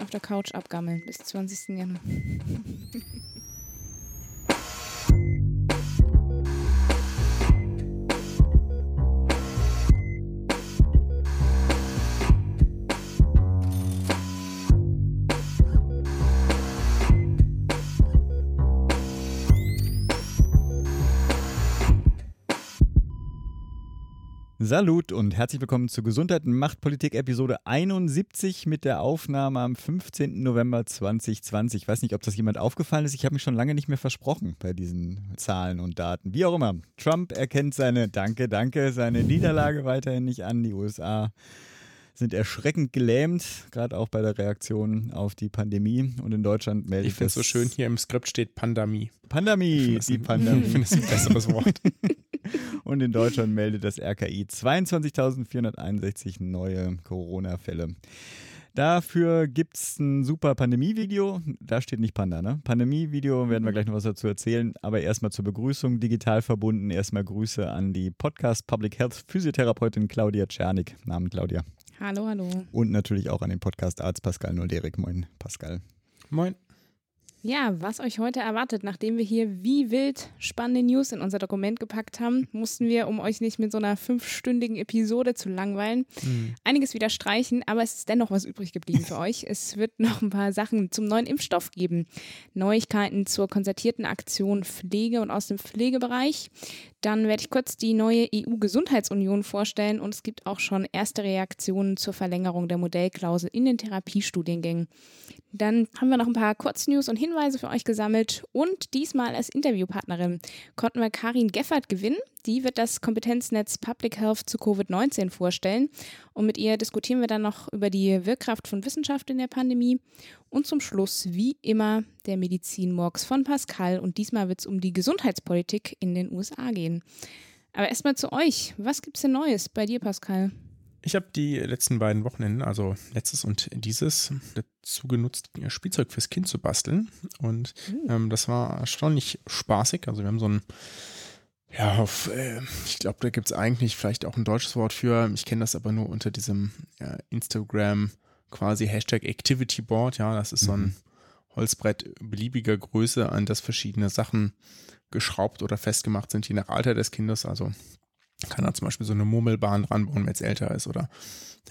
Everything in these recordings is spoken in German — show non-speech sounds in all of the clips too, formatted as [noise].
auf der Couch abgammeln bis 20. Januar. [laughs] Salut und herzlich willkommen zur Gesundheit und Machtpolitik Episode 71 mit der Aufnahme am 15. November 2020. Ich weiß nicht, ob das jemand aufgefallen ist. Ich habe mich schon lange nicht mehr versprochen bei diesen Zahlen und Daten. Wie auch immer. Trump erkennt seine, danke, danke, seine Niederlage weiterhin nicht an. Die USA sind erschreckend gelähmt, gerade auch bei der Reaktion auf die Pandemie. Und in Deutschland meldet Ich finde es so schön, hier im Skript steht Pandemie. Pandemie, die Pandemie. [laughs] Ich finde es ein besseres Wort. [laughs] Und in Deutschland meldet das RKI 22.461 neue Corona-Fälle. Dafür gibt es ein super Pandemie-Video. Da steht nicht Panda, ne? Pandemie-Video werden wir gleich noch was dazu erzählen. Aber erstmal zur Begrüßung, digital verbunden. Erstmal Grüße an die Podcast Public Health Physiotherapeutin Claudia Czernik. Namen Claudia. Hallo, hallo. Und natürlich auch an den Podcast Arzt Pascal Nolderik. Moin, Pascal. Moin. Ja, was euch heute erwartet, nachdem wir hier wie wild spannende News in unser Dokument gepackt haben, mussten wir, um euch nicht mit so einer fünfstündigen Episode zu langweilen, mhm. einiges wieder streichen, aber es ist dennoch was übrig geblieben für euch. Es wird noch ein paar Sachen zum neuen Impfstoff geben, Neuigkeiten zur konzertierten Aktion Pflege und aus dem Pflegebereich. Dann werde ich kurz die neue EU-Gesundheitsunion vorstellen und es gibt auch schon erste Reaktionen zur Verlängerung der Modellklausel in den Therapiestudiengängen. Dann haben wir noch ein paar Kurznews und Hinweise für euch gesammelt und diesmal als Interviewpartnerin konnten wir Karin Geffert gewinnen. Die wird das Kompetenznetz Public Health zu Covid-19 vorstellen und mit ihr diskutieren wir dann noch über die Wirkkraft von Wissenschaft in der Pandemie und zum Schluss, wie immer, der Medizin-Morgs von Pascal und diesmal wird es um die Gesundheitspolitik in den USA gehen. Aber erstmal zu euch. Was gibt es denn Neues bei dir, Pascal? Ich habe die letzten beiden Wochenenden, also letztes und dieses, dazu genutzt, Spielzeug fürs Kind zu basteln. Und mhm. ähm, das war erstaunlich spaßig. Also wir haben so ein, ja, auf, äh, ich glaube, da gibt es eigentlich vielleicht auch ein deutsches Wort für. Ich kenne das aber nur unter diesem ja, Instagram quasi Hashtag Activity Board. Ja, das ist mhm. so ein mhm. Holzbrett beliebiger Größe, an das verschiedene Sachen geschraubt oder festgemacht sind, je nach Alter des Kindes. Also kann er zum Beispiel so eine Murmelbahn dran bauen, wenn es älter ist. Oder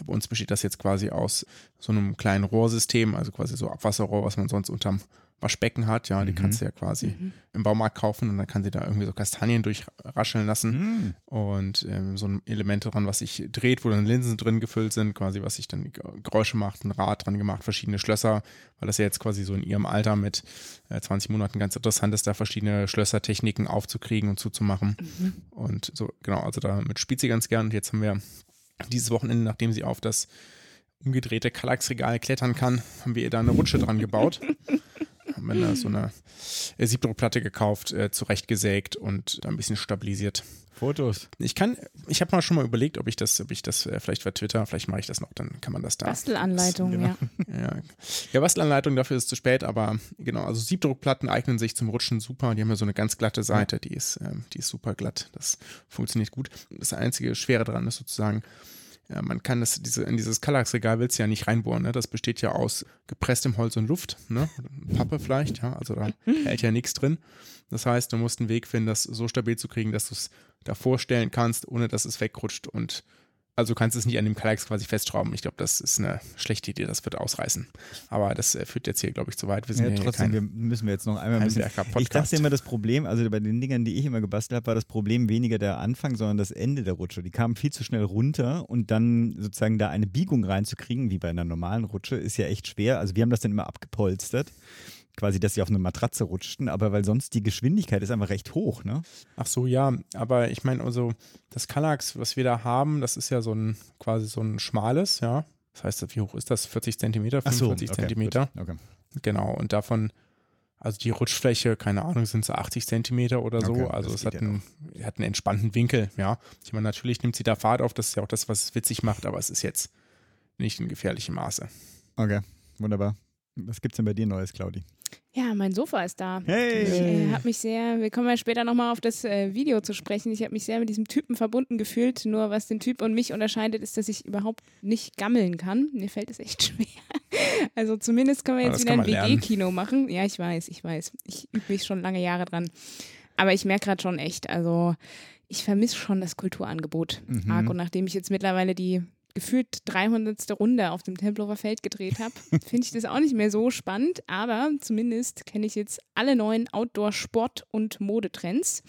bei uns besteht das jetzt quasi aus so einem kleinen Rohrsystem, also quasi so Abwasserrohr, was man sonst unterm Waschbecken hat, ja, die mhm. kannst du ja quasi mhm. im Baumarkt kaufen und dann kann sie da irgendwie so Kastanien durchrascheln lassen mhm. und ähm, so ein Element dran, was sich dreht, wo dann Linsen drin gefüllt sind, quasi was sich dann Geräusche macht, ein Rad dran gemacht, verschiedene Schlösser, weil das ja jetzt quasi so in ihrem Alter mit äh, 20 Monaten ganz interessant ist, da verschiedene Schlössertechniken aufzukriegen und zuzumachen mhm. und so, genau, also damit spielt sie ganz gern und jetzt haben wir dieses Wochenende, nachdem sie auf das umgedrehte Kallax-Regal klettern kann, haben wir ihr da eine Rutsche dran gebaut. [laughs] haben wir da so eine äh, Siebdruckplatte gekauft, äh, zurechtgesägt und ein bisschen stabilisiert. Fotos. Ich kann, ich habe mal schon mal überlegt, ob ich das, ob ich das äh, vielleicht bei Twitter, vielleicht mache ich das noch, dann kann man das da. Bastelanleitung, genau. ja. [laughs] ja. Ja, Bastelanleitung, dafür ist es zu spät, aber genau, also Siebdruckplatten eignen sich zum Rutschen super. Die haben ja so eine ganz glatte Seite, die ist, ähm, die ist super glatt. Das funktioniert gut. Das einzige Schwere daran ist sozusagen, ja, man kann das, diese, in dieses Kallax-Regal willst du ja nicht reinbohren, ne? Das besteht ja aus gepresstem Holz und Luft, ne? Pappe vielleicht, ja, also da [laughs] hält ja nichts drin. Das heißt, du musst einen Weg finden, das so stabil zu kriegen, dass du es da vorstellen kannst, ohne dass es wegrutscht und also du kannst es nicht an dem Kalex quasi festschrauben. Ich glaube, das ist eine schlechte Idee, das wird ausreißen. Aber das äh, führt jetzt hier, glaube ich, zu weit. Wir sind ja, ja trotzdem wir müssen wir jetzt noch einmal ein bisschen. Ich dachte immer, das Problem, also bei den Dingern, die ich immer gebastelt habe, war das Problem weniger der Anfang, sondern das Ende der Rutsche. Die kamen viel zu schnell runter und dann sozusagen da eine Biegung reinzukriegen, wie bei einer normalen Rutsche, ist ja echt schwer. Also wir haben das dann immer abgepolstert quasi, dass sie auf eine Matratze rutschten, aber weil sonst die Geschwindigkeit ist einfach recht hoch, ne? Ach so, ja, aber ich meine, also das Kallax, was wir da haben, das ist ja so ein quasi so ein schmales, ja. Das heißt, wie hoch ist das? 40 Zentimeter, 45 so, okay, Zentimeter. Okay. Genau, und davon, also die Rutschfläche, keine Ahnung, sind so 80 Zentimeter oder so. Okay, also es hat, einen, ja hat einen entspannten Winkel, ja. Ich meine, natürlich nimmt sie da Fahrt auf, das ist ja auch das, was es witzig macht, aber es ist jetzt nicht in gefährlichem Maße. Okay, wunderbar. Was gibt's denn bei dir Neues, Claudi? Ja, mein Sofa ist da. Hey! Ich äh, habe mich sehr, wir kommen ja später nochmal auf das äh, Video zu sprechen. Ich habe mich sehr mit diesem Typen verbunden gefühlt. Nur was den Typ und mich unterscheidet, ist, dass ich überhaupt nicht gammeln kann. Mir fällt es echt [laughs] schwer. Also zumindest können wir jetzt wieder ein WG-Kino machen. Ja, ich weiß, ich weiß. Ich übe mich schon lange Jahre dran. Aber ich merke gerade schon echt, also ich vermisse schon das Kulturangebot mhm. arg. Und nachdem ich jetzt mittlerweile die gefühlt 300. Runde auf dem Tempelhofer Feld gedreht habe, [laughs] finde ich das auch nicht mehr so spannend. Aber zumindest kenne ich jetzt alle neuen Outdoor-Sport- und Modetrends.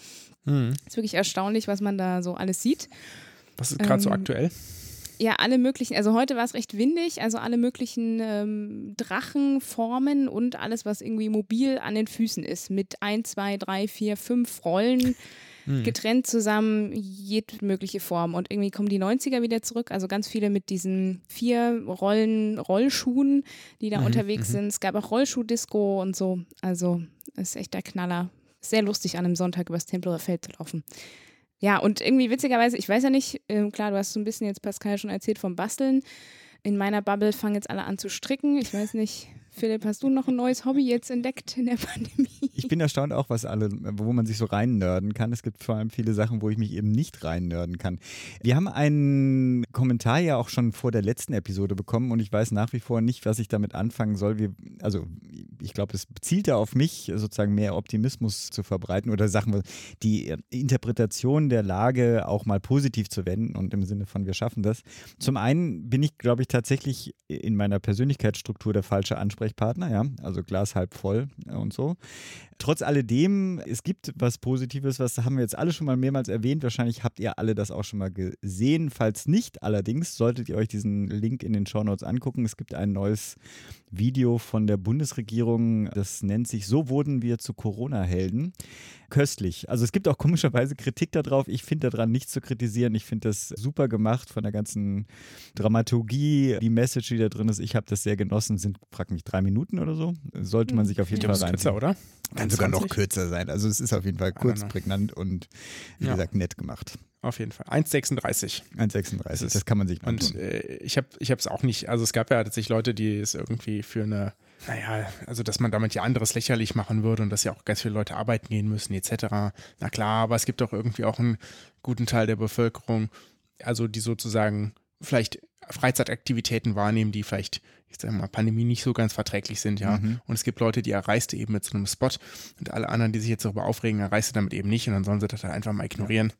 Mhm. Ist wirklich erstaunlich, was man da so alles sieht. Was ist gerade ähm, so aktuell? Ja, alle möglichen, also heute war es recht windig, also alle möglichen ähm, Drachenformen und alles, was irgendwie mobil an den Füßen ist, mit ein, zwei, drei, vier, fünf Rollen [laughs] hm. getrennt zusammen, jede mögliche Form. Und irgendwie kommen die 90er wieder zurück, also ganz viele mit diesen vier Rollen, Rollschuhen, die da mhm, unterwegs mhm. sind. Es gab auch Rollschuh-Disco und so. Also ist echt der Knaller. Sehr lustig, an einem Sonntag übers Tempelhofer Feld zu laufen. Ja, und irgendwie witzigerweise, ich weiß ja nicht, äh, klar, du hast so ein bisschen jetzt Pascal schon erzählt vom Basteln. In meiner Bubble fangen jetzt alle an zu stricken. Ich weiß nicht, Philipp, hast du noch ein neues Hobby jetzt entdeckt in der Pandemie? Ich bin erstaunt auch, was alle, wo man sich so reinnörden kann. Es gibt vor allem viele Sachen, wo ich mich eben nicht reinnörden kann. Wir haben einen Kommentar ja auch schon vor der letzten Episode bekommen und ich weiß nach wie vor nicht, was ich damit anfangen soll. Wir, also ich glaube, es zielte auf mich, sozusagen mehr Optimismus zu verbreiten oder Sachen, die Interpretation der Lage auch mal positiv zu wenden und im Sinne von wir schaffen das. Zum einen bin ich, glaube ich, tatsächlich in meiner Persönlichkeitsstruktur der falsche Ansprechpartner, ja, also Glas halb voll und so. Trotz alledem, es gibt was Positives, was haben wir jetzt alle schon mal mehrmals erwähnt. Wahrscheinlich habt ihr alle das auch schon mal gesehen. Falls nicht, allerdings solltet ihr euch diesen Link in den Show Notes angucken. Es gibt ein neues Video von der Bundesregierung. Das nennt sich So wurden wir zu Corona-Helden köstlich. Also es gibt auch komischerweise Kritik darauf. Ich finde daran nichts zu kritisieren. Ich finde das super gemacht von der ganzen Dramaturgie, die Message, die da drin ist. Ich habe das sehr genossen. Sind, frag mich, drei Minuten oder so. Sollte man hm. sich auf jeden Fall rein. Kürzer, oder? Kann sogar noch kürzer sein. Also es ist auf jeden Fall kurz, prägnant und wie ja. gesagt nett gemacht. Auf jeden Fall. 1,36. 1,36, das, kann man sich mal Und äh, ich habe es auch nicht, also es gab ja tatsächlich Leute, die es irgendwie für eine naja, also dass man damit ja anderes lächerlich machen würde und dass ja auch ganz viele Leute arbeiten gehen müssen, etc. Na klar, aber es gibt doch irgendwie auch einen guten Teil der Bevölkerung, also die sozusagen vielleicht Freizeitaktivitäten wahrnehmen, die vielleicht, ich sag mal, Pandemie nicht so ganz verträglich sind, ja. Mhm. Und es gibt Leute, die erreiste eben mit so einem Spot und alle anderen, die sich jetzt darüber aufregen, erreiste damit eben nicht und dann sollen sie das halt einfach mal ignorieren.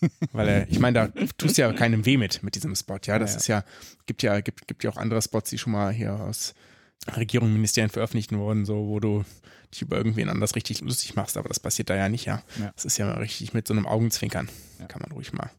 Ja. Weil, äh, [laughs] ich meine, da tust du ja keinem weh mit, mit diesem Spot, ja. Das ja, ist ja, gibt ja, gibt, gibt ja auch andere Spots, die schon mal hier aus Regierung, Ministerien veröffentlicht wurden, so, wo du dich über irgendwen anders richtig lustig machst, aber das passiert da ja nicht, ja. ja. Das ist ja richtig mit so einem Augenzwinkern. Kann man ruhig mal.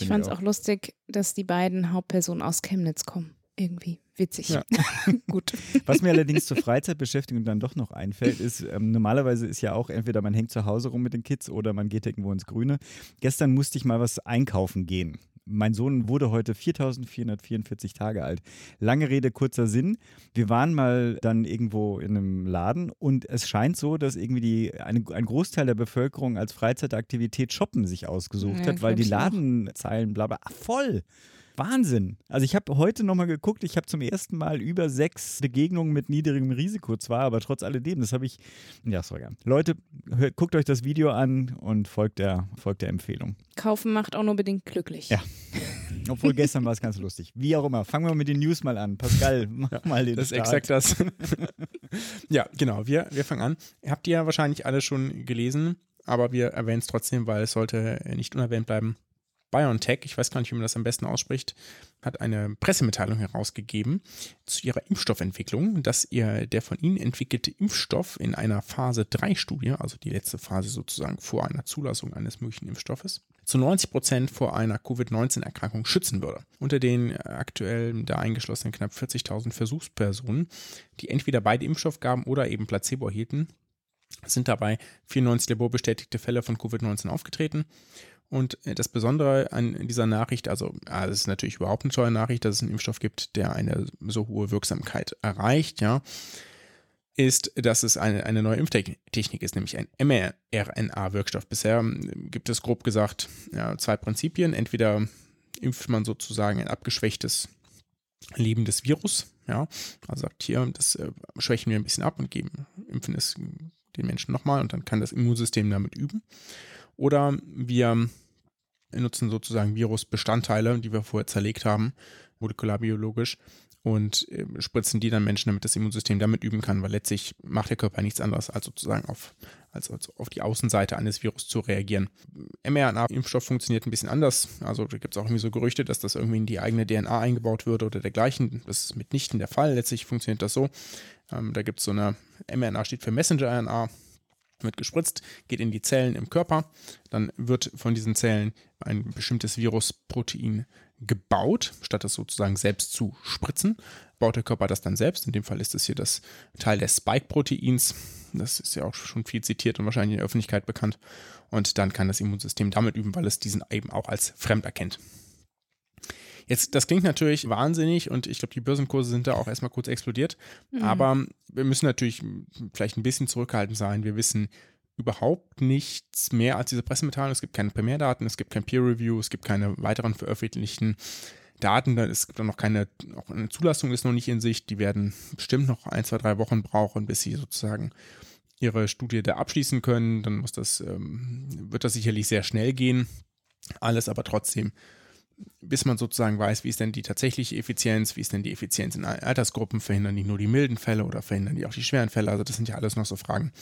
Ich fand es auch. auch lustig, dass die beiden Hauptpersonen aus Chemnitz kommen. Irgendwie witzig. Ja. [laughs] Gut. Was mir allerdings zur Freizeitbeschäftigung dann doch noch einfällt, ist, ähm, normalerweise ist ja auch entweder man hängt zu Hause rum mit den Kids oder man geht irgendwo ins Grüne. Gestern musste ich mal was einkaufen gehen mein Sohn wurde heute 4444 Tage alt. Lange Rede, kurzer Sinn. Wir waren mal dann irgendwo in einem Laden und es scheint so, dass irgendwie die, eine, ein Großteil der Bevölkerung als Freizeitaktivität Shoppen sich ausgesucht ja, hat, weil die Ladenzeilen bla bla voll. Wahnsinn. Also ich habe heute nochmal geguckt, ich habe zum ersten Mal über sechs Begegnungen mit niedrigem Risiko zwar, aber trotz alledem, das habe ich, ja, sorry. Leute, hört, guckt euch das Video an und folgt der, folgt der Empfehlung. Kaufen macht auch nur bedingt glücklich. Ja. [laughs] Obwohl gestern war es ganz lustig. Wie auch immer. Fangen wir mit den News mal an. Pascal, [laughs] mach ja, mal den Das ist exakt das. [laughs] ja, genau. Wir, wir fangen an. Habt ihr ja wahrscheinlich alle schon gelesen, aber wir erwähnen es trotzdem, weil es sollte nicht unerwähnt bleiben. BioNTech, ich weiß gar nicht, wie man das am besten ausspricht, hat eine Pressemitteilung herausgegeben zu ihrer Impfstoffentwicklung, dass ihr der von ihnen entwickelte Impfstoff in einer Phase 3 Studie, also die letzte Phase sozusagen vor einer Zulassung eines möglichen Impfstoffes, zu 90 Prozent vor einer Covid-19-Erkrankung schützen würde. Unter den aktuell da eingeschlossenen knapp 40.000 Versuchspersonen, die entweder beide Impfstoffgaben oder eben Placebo erhielten, sind dabei 94 laborbestätigte Fälle von Covid-19 aufgetreten und äh, das Besondere an dieser Nachricht, also ja, es ist natürlich überhaupt eine tolle Nachricht, dass es einen Impfstoff gibt, der eine so hohe Wirksamkeit erreicht, ja, ist, dass es eine, eine neue Impftechnik ist, nämlich ein mRNA-Wirkstoff. Bisher ähm, gibt es grob gesagt ja, zwei Prinzipien. Entweder impft man sozusagen ein abgeschwächtes lebendes Virus, ja, also sagt hier, das äh, schwächen wir ein bisschen ab und geben, impfen es den Menschen nochmal und dann kann das Immunsystem damit üben. Oder wir nutzen sozusagen Virusbestandteile, die wir vorher zerlegt haben, molekularbiologisch, und äh, spritzen die dann Menschen, damit das Immunsystem damit üben kann, weil letztlich macht der Körper nichts anderes, als sozusagen auf, als, als auf die Außenseite eines Virus zu reagieren. mRNA-Impfstoff funktioniert ein bisschen anders. Also da gibt es auch irgendwie so Gerüchte, dass das irgendwie in die eigene DNA eingebaut würde oder dergleichen. Das ist mitnichten der Fall. Letztlich funktioniert das so. Ähm, da gibt es so eine, mRNA steht für Messenger-RNA, wird gespritzt, geht in die Zellen im Körper, dann wird von diesen Zellen ein bestimmtes Virusprotein gebaut, statt es sozusagen selbst zu spritzen, baut der Körper das dann selbst. In dem Fall ist es hier das Teil des Spike-Proteins. Das ist ja auch schon viel zitiert und wahrscheinlich in der Öffentlichkeit bekannt. Und dann kann das Immunsystem damit üben, weil es diesen eben auch als fremd erkennt. Jetzt, das klingt natürlich wahnsinnig und ich glaube, die Börsenkurse sind da auch erstmal kurz explodiert. Mhm. Aber wir müssen natürlich vielleicht ein bisschen zurückhaltend sein. Wir wissen überhaupt nichts mehr als diese Pressemitteilung. Es gibt keine Primärdaten, es gibt kein Peer Review, es gibt keine weiteren veröffentlichten Daten. Es gibt auch noch keine, auch eine Zulassung ist noch nicht in Sicht. Die werden bestimmt noch ein, zwei, drei Wochen brauchen, bis sie sozusagen ihre Studie da abschließen können. Dann muss das, ähm, wird das sicherlich sehr schnell gehen. Alles aber trotzdem bis man sozusagen weiß, wie ist denn die tatsächliche Effizienz, wie ist denn die Effizienz in Altersgruppen, verhindern die nur die milden Fälle oder verhindern die auch die schweren Fälle. Also das sind ja alles noch so Fragen,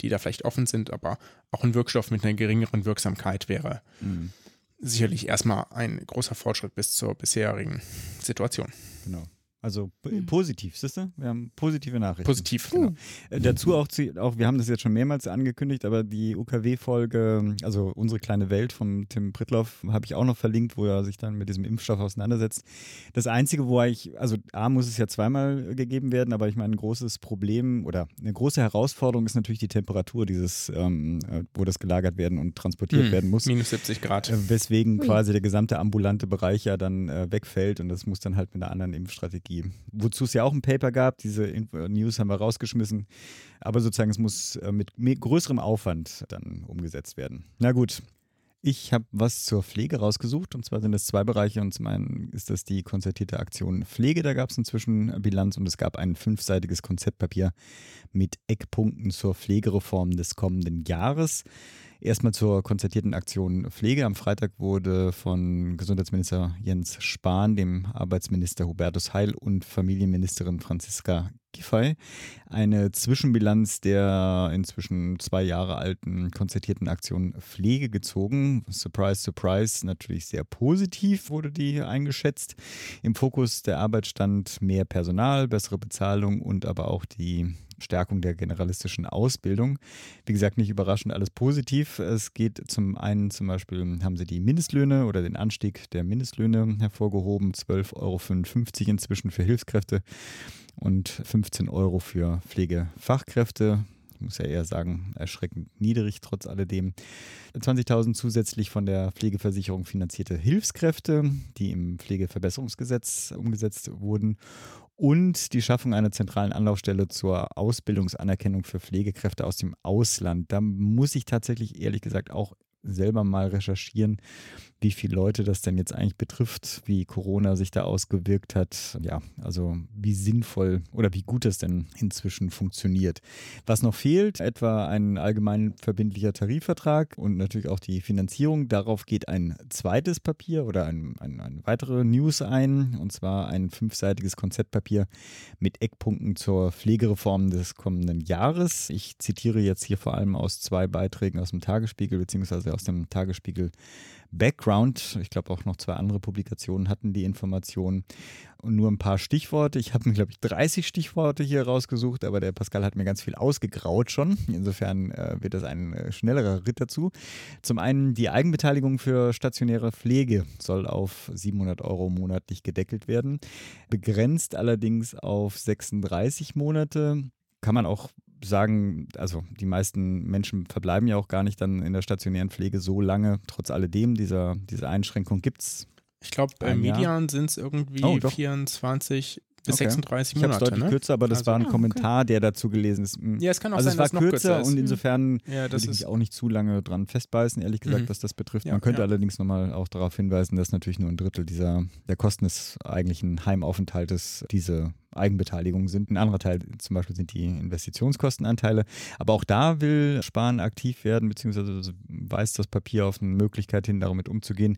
die da vielleicht offen sind, aber auch ein Wirkstoff mit einer geringeren Wirksamkeit wäre mhm. sicherlich erstmal ein großer Fortschritt bis zur bisherigen Situation. Genau. Also hm. positiv, siehst du? Wir haben positive Nachrichten. Positiv. Genau. Äh, dazu auch, auch, wir haben das jetzt schon mehrmals angekündigt, aber die UKW-Folge, also unsere kleine Welt von Tim Prittloff, habe ich auch noch verlinkt, wo er sich dann mit diesem Impfstoff auseinandersetzt. Das Einzige, wo ich, also A muss es ja zweimal gegeben werden, aber ich meine, ein großes Problem oder eine große Herausforderung ist natürlich die Temperatur dieses, ähm, äh, wo das gelagert werden und transportiert hm. werden muss. Minus 70 Grad. Äh, weswegen quasi der gesamte ambulante Bereich ja dann äh, wegfällt und das muss dann halt mit einer anderen Impfstrategie Technologie. Wozu es ja auch ein Paper gab, diese News haben wir rausgeschmissen. Aber sozusagen, es muss äh, mit größerem Aufwand dann umgesetzt werden. Na gut, ich habe was zur Pflege rausgesucht und zwar sind es zwei Bereiche und zum einen ist das die konzertierte Aktion Pflege, da gab es inzwischen Bilanz und es gab ein fünfseitiges Konzeptpapier mit Eckpunkten zur Pflegereform des kommenden Jahres. Erstmal zur konzertierten Aktion Pflege. Am Freitag wurde von Gesundheitsminister Jens Spahn, dem Arbeitsminister Hubertus Heil und Familienministerin Franziska Giffey eine Zwischenbilanz der inzwischen zwei Jahre alten konzertierten Aktion Pflege gezogen. Surprise, surprise, natürlich sehr positiv wurde die eingeschätzt. Im Fokus der Arbeit stand mehr Personal, bessere Bezahlung und aber auch die Stärkung der generalistischen Ausbildung. Wie gesagt, nicht überraschend alles positiv. Es geht zum einen zum Beispiel, haben sie die Mindestlöhne oder den Anstieg der Mindestlöhne hervorgehoben, 12,55 Euro inzwischen für Hilfskräfte und 15 Euro für Pflegefachkräfte ich muss ja eher sagen, erschreckend niedrig trotz alledem. 20.000 zusätzlich von der Pflegeversicherung finanzierte Hilfskräfte, die im Pflegeverbesserungsgesetz umgesetzt wurden und die Schaffung einer zentralen Anlaufstelle zur Ausbildungsanerkennung für Pflegekräfte aus dem Ausland. Da muss ich tatsächlich ehrlich gesagt auch selber mal recherchieren, wie viele Leute das denn jetzt eigentlich betrifft, wie Corona sich da ausgewirkt hat. Ja, also wie sinnvoll oder wie gut das denn inzwischen funktioniert. Was noch fehlt, etwa ein allgemein verbindlicher Tarifvertrag und natürlich auch die Finanzierung. Darauf geht ein zweites Papier oder ein, ein, eine weitere News ein, und zwar ein fünfseitiges Konzeptpapier mit Eckpunkten zur Pflegereform des kommenden Jahres. Ich zitiere jetzt hier vor allem aus zwei Beiträgen aus dem Tagesspiegel beziehungsweise aus dem Tagesspiegel Background. Ich glaube auch noch zwei andere Publikationen hatten die Informationen. Und nur ein paar Stichworte. Ich habe mir, glaube ich, 30 Stichworte hier rausgesucht, aber der Pascal hat mir ganz viel ausgegraut schon. Insofern äh, wird das ein äh, schnellerer Ritt dazu. Zum einen die Eigenbeteiligung für stationäre Pflege soll auf 700 Euro monatlich gedeckelt werden. Begrenzt allerdings auf 36 Monate kann man auch sagen, also die meisten Menschen verbleiben ja auch gar nicht dann in der stationären Pflege so lange. Trotz alledem, dieser, diese Einschränkung gibt es. Ich glaube, bei Median sind es irgendwie oh, 24 bis Okay. 36 Ich habe Monate. deutlich Ne? kürzer, aber das Also- war ein Ah, okay. Kommentar, der dazu gelesen ist. Mm. Ja, es kann auch also sein, es war dass kürzer kürzer und insofern Ja, würde ich mich auch nicht zu lange dran festbeißen, ehrlich gesagt, Mhm. was das betrifft. Ja, Man könnte ja. allerdings nochmal auch darauf hinweisen, dass natürlich nur ein Drittel dieser der Kosten des eigentlichen Heimaufenthaltes diese Eigenbeteiligung sind. Ein anderer Teil zum Beispiel sind die Investitionskostenanteile. Aber auch da will Spahn aktiv werden, beziehungsweise weist das Papier auf eine Möglichkeit hin, damit umzugehen.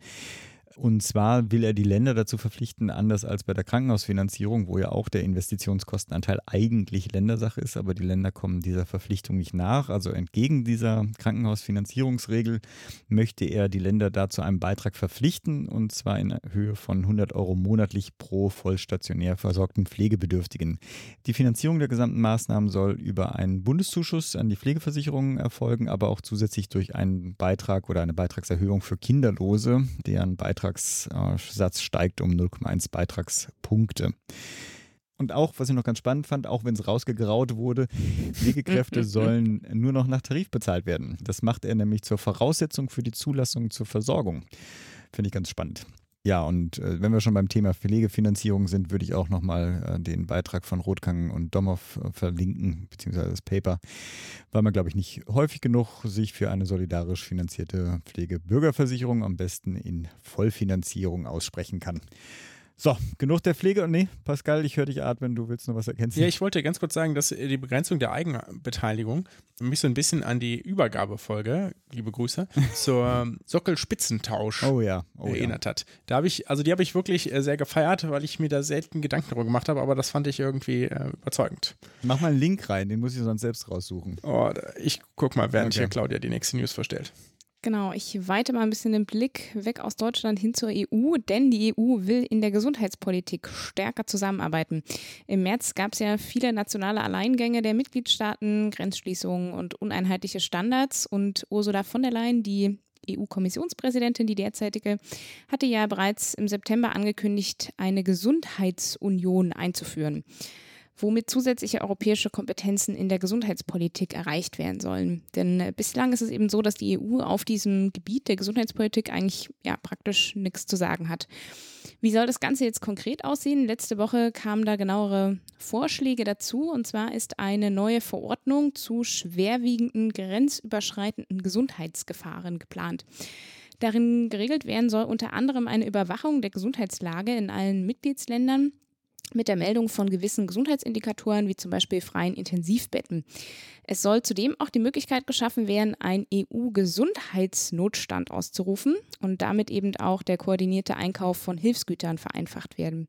Und zwar will er die Länder dazu verpflichten, anders als bei der Krankenhausfinanzierung, wo ja auch der Investitionskostenanteil eigentlich Ländersache ist, aber die Länder kommen dieser Verpflichtung nicht nach. Also entgegen dieser Krankenhausfinanzierungsregel möchte er die Länder dazu einem Beitrag verpflichten, und zwar in Höhe von 100 Euro monatlich pro vollstationär versorgten Pflegebedürftigen. Die Finanzierung der gesamten Maßnahmen soll über einen Bundeszuschuss an die Pflegeversicherungen erfolgen, aber auch zusätzlich durch einen Beitrag oder eine Beitragserhöhung für Kinderlose, deren Beitragssatz steigt um 0,1 Beitragspunkte. Und auch, was ich noch ganz spannend fand, auch wenn es rausgegraut wurde, Pflegekräfte [laughs] sollen nur noch nach Tarif bezahlt werden. Das macht er nämlich zur Voraussetzung für die Zulassung zur Versorgung. Finde ich ganz spannend. Ja, und äh, wenn wir schon beim Thema Pflegefinanzierung sind, würde ich auch nochmal äh, den Beitrag von Rothgang und Domhoff äh, verlinken, beziehungsweise das Paper, weil man, glaube ich, nicht häufig genug sich für eine solidarisch finanzierte Pflegebürgerversicherung am besten in Vollfinanzierung aussprechen kann. So, genug der Pflege. Und nee, Pascal, ich höre dich atmen, du willst noch was ergänzen. Ja, ich wollte ganz kurz sagen, dass die Begrenzung der Eigenbeteiligung mich so ein bisschen an die Übergabefolge, liebe Grüße, [laughs] zur Sockelspitzentausch oh ja, oh ja. erinnert hat. Da habe ich, also die habe ich wirklich äh, sehr gefeiert, weil ich mir da selten Gedanken darüber gemacht habe, aber das fand ich irgendwie äh, überzeugend. Mach mal einen Link rein, den muss ich sonst selbst raussuchen. Oh, ich guck mal, während Okay. hier Claudia die nächste News vorstellt. Genau, ich weite mal ein bisschen den Blick weg aus Deutschland hin zur EU, denn die EU will in der Gesundheitspolitik stärker zusammenarbeiten. Im März gab es ja viele nationale Alleingänge der Mitgliedstaaten, Grenzschließungen und uneinheitliche Standards und Ursula von der Leyen, die EU-Kommissionspräsidentin, die derzeitige, hatte ja bereits im September angekündigt, eine Gesundheitsunion einzuführen womit zusätzliche europäische Kompetenzen in der Gesundheitspolitik erreicht werden sollen. Denn äh, bislang ist es eben so, dass die EU auf diesem Gebiet der Gesundheitspolitik eigentlich ja praktisch nichts zu sagen hat. Wie soll das Ganze jetzt konkret aussehen? Letzte Woche kamen da genauere Vorschläge dazu. Und zwar ist eine neue Verordnung zu schwerwiegenden grenzüberschreitenden Gesundheitsgefahren geplant. Darin geregelt werden soll unter anderem eine Überwachung der Gesundheitslage in allen Mitgliedsländern mit der Meldung von gewissen Gesundheitsindikatoren, wie zum Beispiel freien Intensivbetten. Es soll zudem auch die Möglichkeit geschaffen werden, einen EU-Gesundheitsnotstand auszurufen und damit eben auch der koordinierte Einkauf von Hilfsgütern vereinfacht werden.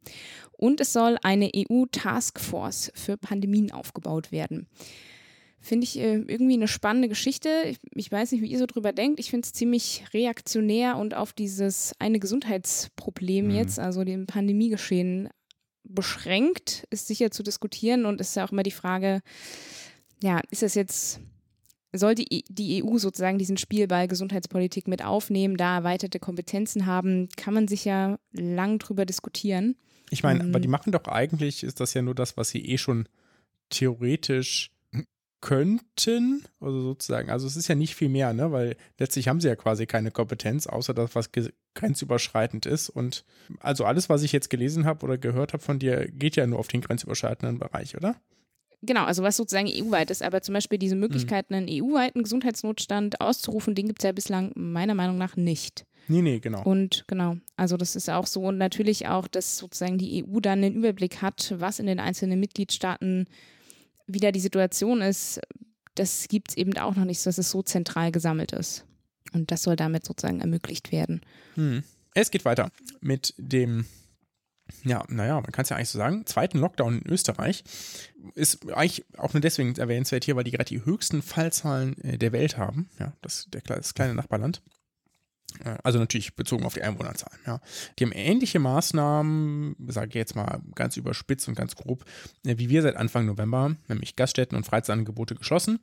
Und es soll eine EU-Taskforce für Pandemien aufgebaut werden. Finde ich äh, irgendwie eine spannende Geschichte. Ich, ich weiß nicht, wie ihr so drüber denkt. Ich finde es ziemlich reaktionär und auf dieses eine Gesundheitsproblem Mhm. jetzt, also dem Pandemiegeschehen, beschränkt, ist sicher zu diskutieren und ist ja auch immer die Frage, ja, ist das jetzt, soll die, die EU sozusagen diesen Spielball Gesundheitspolitik mit aufnehmen, da erweiterte Kompetenzen haben, kann man sich ja lang drüber diskutieren. Ich meine, Mhm. aber die machen doch eigentlich, ist das ja nur das, was sie eh schon theoretisch könnten, also sozusagen, also es ist ja nicht viel mehr, ne, weil letztlich haben sie ja quasi keine Kompetenz, außer das, was grenzüberschreitend ist und also alles, was ich jetzt gelesen habe oder gehört habe von dir, geht ja nur auf den grenzüberschreitenden Bereich, oder? Genau, also was sozusagen EU-weit ist, aber zum Beispiel diese Möglichkeit, Mhm. einen EU-weiten Gesundheitsnotstand auszurufen, den gibt es ja bislang meiner Meinung nach nicht. Nee, nee, genau. Und genau, also das ist auch so. Und natürlich auch, dass sozusagen die EU dann den Überblick hat, was in den einzelnen Mitgliedstaaten wieder die Situation ist. Das gibt es eben auch noch nicht, dass es so zentral gesammelt ist. Und das soll damit sozusagen ermöglicht werden. Hm. Es geht weiter mit dem, ja, naja, man kann es ja eigentlich so sagen, zweiten Lockdown in Österreich. Ist eigentlich auch nur deswegen erwähnenswert hier, weil die gerade die höchsten Fallzahlen äh, der Welt haben. Ja, das, der, das kleine Nachbarland. Äh, Also natürlich bezogen auf die Einwohnerzahlen. Ja. Die haben ähnliche Maßnahmen, sage ich jetzt mal ganz überspitzt und ganz grob, äh, wie wir seit Anfang November, nämlich Gaststätten und Freizeitangebote geschlossen.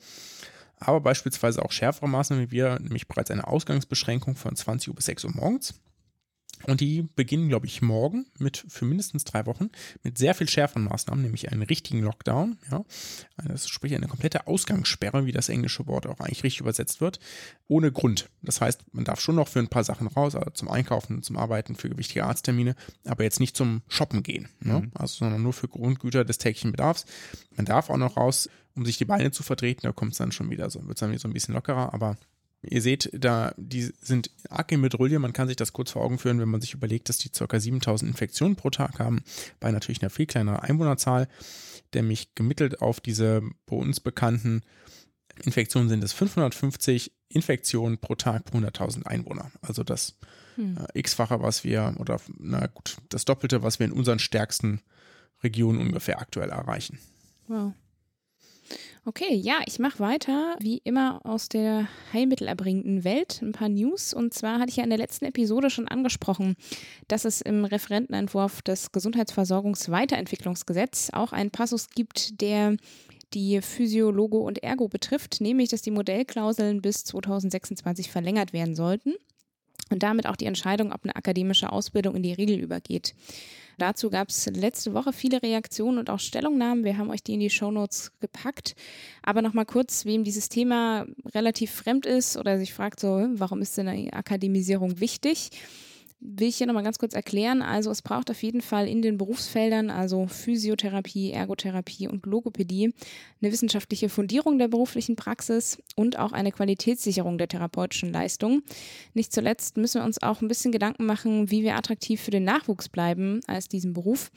Aber beispielsweise auch schärfere Maßnahmen wie wir, nämlich bereits eine Ausgangsbeschränkung von 20 Uhr bis 6 Uhr morgens. Und die beginnen, glaube ich, morgen mit für mindestens drei Wochen mit sehr viel schärferen Maßnahmen, nämlich einen richtigen Lockdown. Ja, das sprich eine komplette Ausgangssperre, wie das englische Wort auch eigentlich richtig übersetzt wird, ohne Grund. Das heißt, man darf schon noch für ein paar Sachen raus, also zum Einkaufen, zum Arbeiten, für gewichtige Arzttermine, aber jetzt nicht zum Shoppen gehen, ne? mhm. also sondern nur für Grundgüter des täglichen Bedarfs. Man darf auch noch raus, um sich die Beine zu vertreten. Da kommt es dann schon wieder so, wird es dann wieder so ein bisschen lockerer, aber Ihr seht, da die sind arg in Bedrulle. Man kann sich das kurz vor Augen führen, wenn man sich überlegt, dass die ca. 7000 Infektionen pro Tag haben, bei natürlich einer viel kleineren Einwohnerzahl. Nämlich gemittelt auf diese bei uns bekannten Infektionen sind es 550 Infektionen pro Tag pro 100.000 Einwohner. Also das hm. äh, x-fache, was wir, oder na gut, das Doppelte, was wir in unseren stärksten Regionen ungefähr aktuell erreichen. Wow. Okay, ja, ich mache weiter, wie immer aus der heilmittelerbringenden Welt. Ein paar News. Und zwar hatte ich ja in der letzten Episode schon angesprochen, dass es im Referentenentwurf des Gesundheitsversorgungsweiterentwicklungsgesetz auch einen Passus gibt, der die Physiologo und Ergo betrifft, nämlich dass die Modellklauseln bis 2026 verlängert werden sollten und damit auch die Entscheidung, ob eine akademische Ausbildung in die Regel übergeht. Dazu gab es letzte Woche viele Reaktionen und auch Stellungnahmen. Wir haben euch die in die Shownotes gepackt. Aber nochmal kurz, wem dieses Thema relativ fremd ist oder sich fragt, so, warum ist denn eine Akademisierung wichtig? Will ich hier nochmal ganz kurz erklären. Also es braucht auf jeden Fall in den Berufsfeldern, also Physiotherapie, Ergotherapie und Logopädie, eine wissenschaftliche Fundierung der beruflichen Praxis und auch eine Qualitätssicherung der therapeutischen Leistung. Nicht zuletzt müssen wir uns auch ein bisschen Gedanken machen, wie wir attraktiv für den Nachwuchs bleiben als diesen Beruf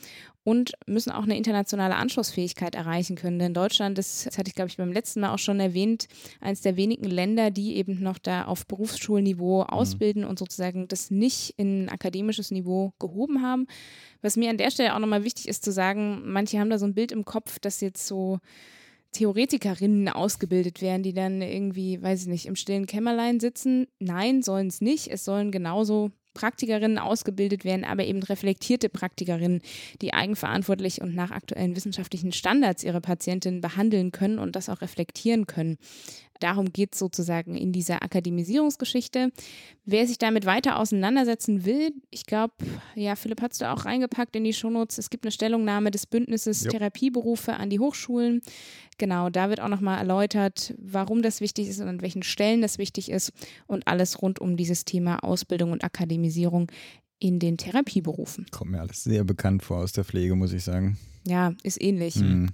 und müssen auch eine internationale Anschlussfähigkeit erreichen können. Denn Deutschland ist, das hatte ich glaube ich beim letzten Mal auch schon erwähnt, eines der wenigen Länder, die eben noch da auf Berufsschulniveau mhm. ausbilden mhm. und sozusagen das nicht in akademisches Niveau gehoben haben. Was mir an der Stelle auch nochmal wichtig ist zu sagen, manche haben da so ein Bild im Kopf, dass jetzt so Theoretikerinnen ausgebildet werden, die dann irgendwie, weiß ich nicht, im stillen Kämmerlein sitzen. Nein, sollen es nicht. Es sollen genauso Praktikerinnen ausgebildet werden, aber eben reflektierte Praktikerinnen, die eigenverantwortlich und nach aktuellen wissenschaftlichen Standards ihre Patientinnen behandeln können und das auch reflektieren können. Darum geht es sozusagen in dieser Akademisierungsgeschichte. Wer sich damit weiter auseinandersetzen will, ich glaube, ja, Philipp hat es da auch reingepackt in die Shownotes. Es gibt eine Stellungnahme des Bündnisses jo. Therapieberufe an die Hochschulen. Genau, da wird auch nochmal erläutert, warum das wichtig ist und an welchen Stellen das wichtig ist und alles rund um dieses Thema Ausbildung und Akademisierung in den Therapieberufen. Kommt mir alles sehr bekannt vor aus der Pflege, muss ich sagen. Ja, ist ähnlich. Mhm.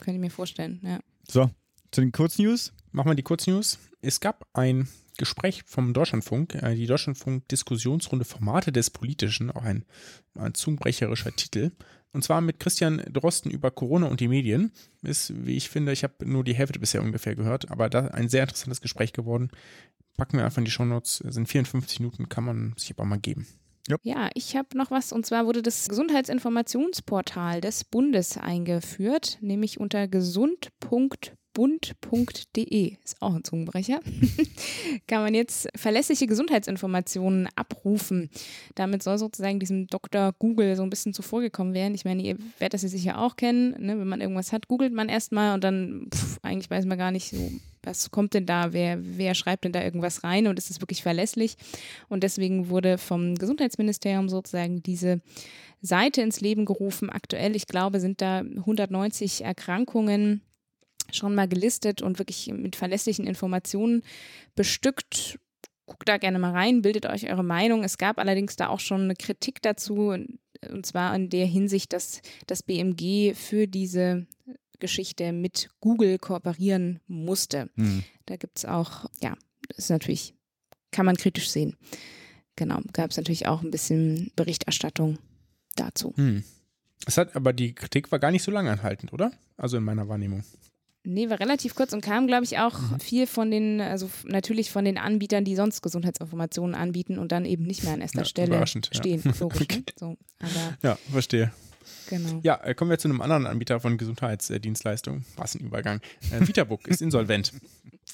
Könnte ich mir vorstellen, ja. So, zu den Kurznews. Machen wir die Kurznews. Es gab ein Gespräch vom Deutschlandfunk, äh, die Deutschlandfunk-Diskussionsrunde Formate des Politischen, auch ein, ein zungenbrecherischer Titel. Und zwar mit Christian Drosten über Corona und die Medien. Ist, wie ich finde, ich habe nur die Hälfte bisher ungefähr gehört, aber da ein sehr interessantes Gespräch geworden. Packen wir einfach in die Shownotes. Sind 54 Minuten, kann man sich aber mal geben. Ja, ja ich habe noch was und zwar wurde das Gesundheitsinformationsportal des Bundes eingeführt, nämlich unter gesund.de bund.de, ist auch ein Zungenbrecher, [laughs] kann man jetzt verlässliche Gesundheitsinformationen abrufen. Damit soll sozusagen diesem Dr. Google so ein bisschen zuvorgekommen werden. Ich meine, ihr werdet das ja sicher auch kennen. Ne? Wenn man irgendwas hat, googelt man erstmal und dann, pff, eigentlich weiß man gar nicht so, was kommt denn da, wer, wer schreibt denn da irgendwas rein und ist es wirklich verlässlich? Und deswegen wurde vom Gesundheitsministerium sozusagen diese Seite ins Leben gerufen. Aktuell, ich glaube, sind da 190 Erkrankungen schon mal gelistet und wirklich mit verlässlichen Informationen bestückt. Guckt da gerne mal rein, bildet euch eure Meinung. Es gab allerdings da auch schon eine Kritik dazu, und zwar in der Hinsicht, dass das BMG für diese Geschichte mit Google kooperieren musste. Mhm. Da gibt es auch, ja, das ist natürlich, kann man kritisch sehen. Genau, gab es natürlich auch ein bisschen Berichterstattung dazu. Mhm. Es hat aber die Kritik war gar nicht so lange anhaltend, oder? Also in meiner Wahrnehmung. Nee, war relativ kurz und kam, glaube ich, auch mhm. viel von den, also natürlich von den Anbietern, die sonst Gesundheitsinformationen anbieten und dann eben nicht mehr an erster ja, Stelle stehen. Ja. [laughs] Logisch, okay. ne? so, ja, verstehe. Genau. Ja, äh, kommen wir zu einem anderen Anbieter von Gesundheitsdienstleistungen. Was ein Übergang. Äh, Vitabook ist insolvent.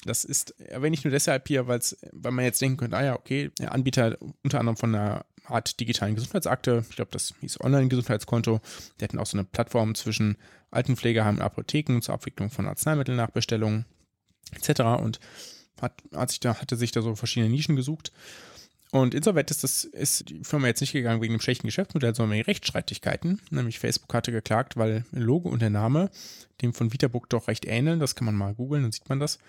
Das ist erwähne ich nur deshalb hier, weil man jetzt denken könnte, ah ja, okay, Anbieter unter anderem von einer Art digitalen Gesundheitsakte, ich glaube, das hieß Online-Gesundheitskonto. Die hatten auch so eine Plattform zwischen Altenpflegeheimen und Apotheken zur Abwicklung von Arzneimittelnachbestellungen etc. Und hat, hat sich da, hatte sich da so verschiedene Nischen gesucht. Und insoweit ist, das, ist die Firma jetzt nicht gegangen wegen einem schlechten Geschäftsmodell, sondern wegen Rechtsstreitigkeiten. Nämlich Facebook hatte geklagt, weil Logo und der Name dem von VitaBook doch recht ähneln. Das kann man mal googeln, dann sieht man das.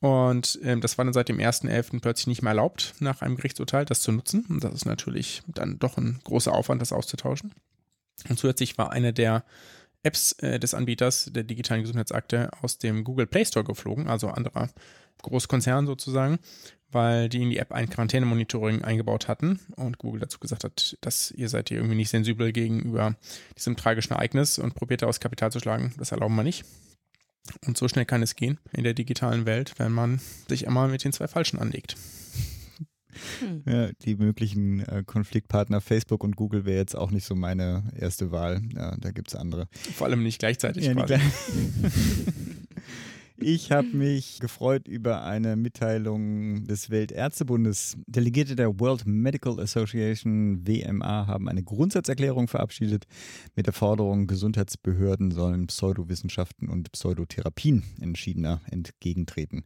Und ähm, das war dann seit dem 1.11. plötzlich nicht mehr erlaubt, nach einem Gerichtsurteil das zu nutzen. Und das ist natürlich dann doch ein großer Aufwand, das auszutauschen. Und zusätzlich war eine der Apps äh, des Anbieters der digitalen Gesundheitsakte aus dem Google Play Store geflogen, also anderer Großkonzern sozusagen, weil die in die App ein Quarantänemonitoring eingebaut hatten und Google dazu gesagt hat, dass ihr seid hier irgendwie nicht sensibel gegenüber diesem tragischen Ereignis und probiert daraus Kapital zu schlagen. Das erlauben wir nicht. Und so schnell kann es gehen in der digitalen Welt, wenn man sich einmal mit den zwei Falschen anlegt. Hm. Ja, die möglichen äh, Konfliktpartner Facebook und Google wäre jetzt auch nicht so meine erste Wahl. Ja, da gibt es andere. Vor allem nicht gleichzeitig. Ja, nicht [laughs] Ich habe mich gefreut über eine Mitteilung des Weltärztebundes. Delegierte der World Medical Association WMA haben eine Grundsatzerklärung verabschiedet mit der Forderung, Gesundheitsbehörden sollen Pseudowissenschaften und Pseudotherapien entschiedener entgegentreten.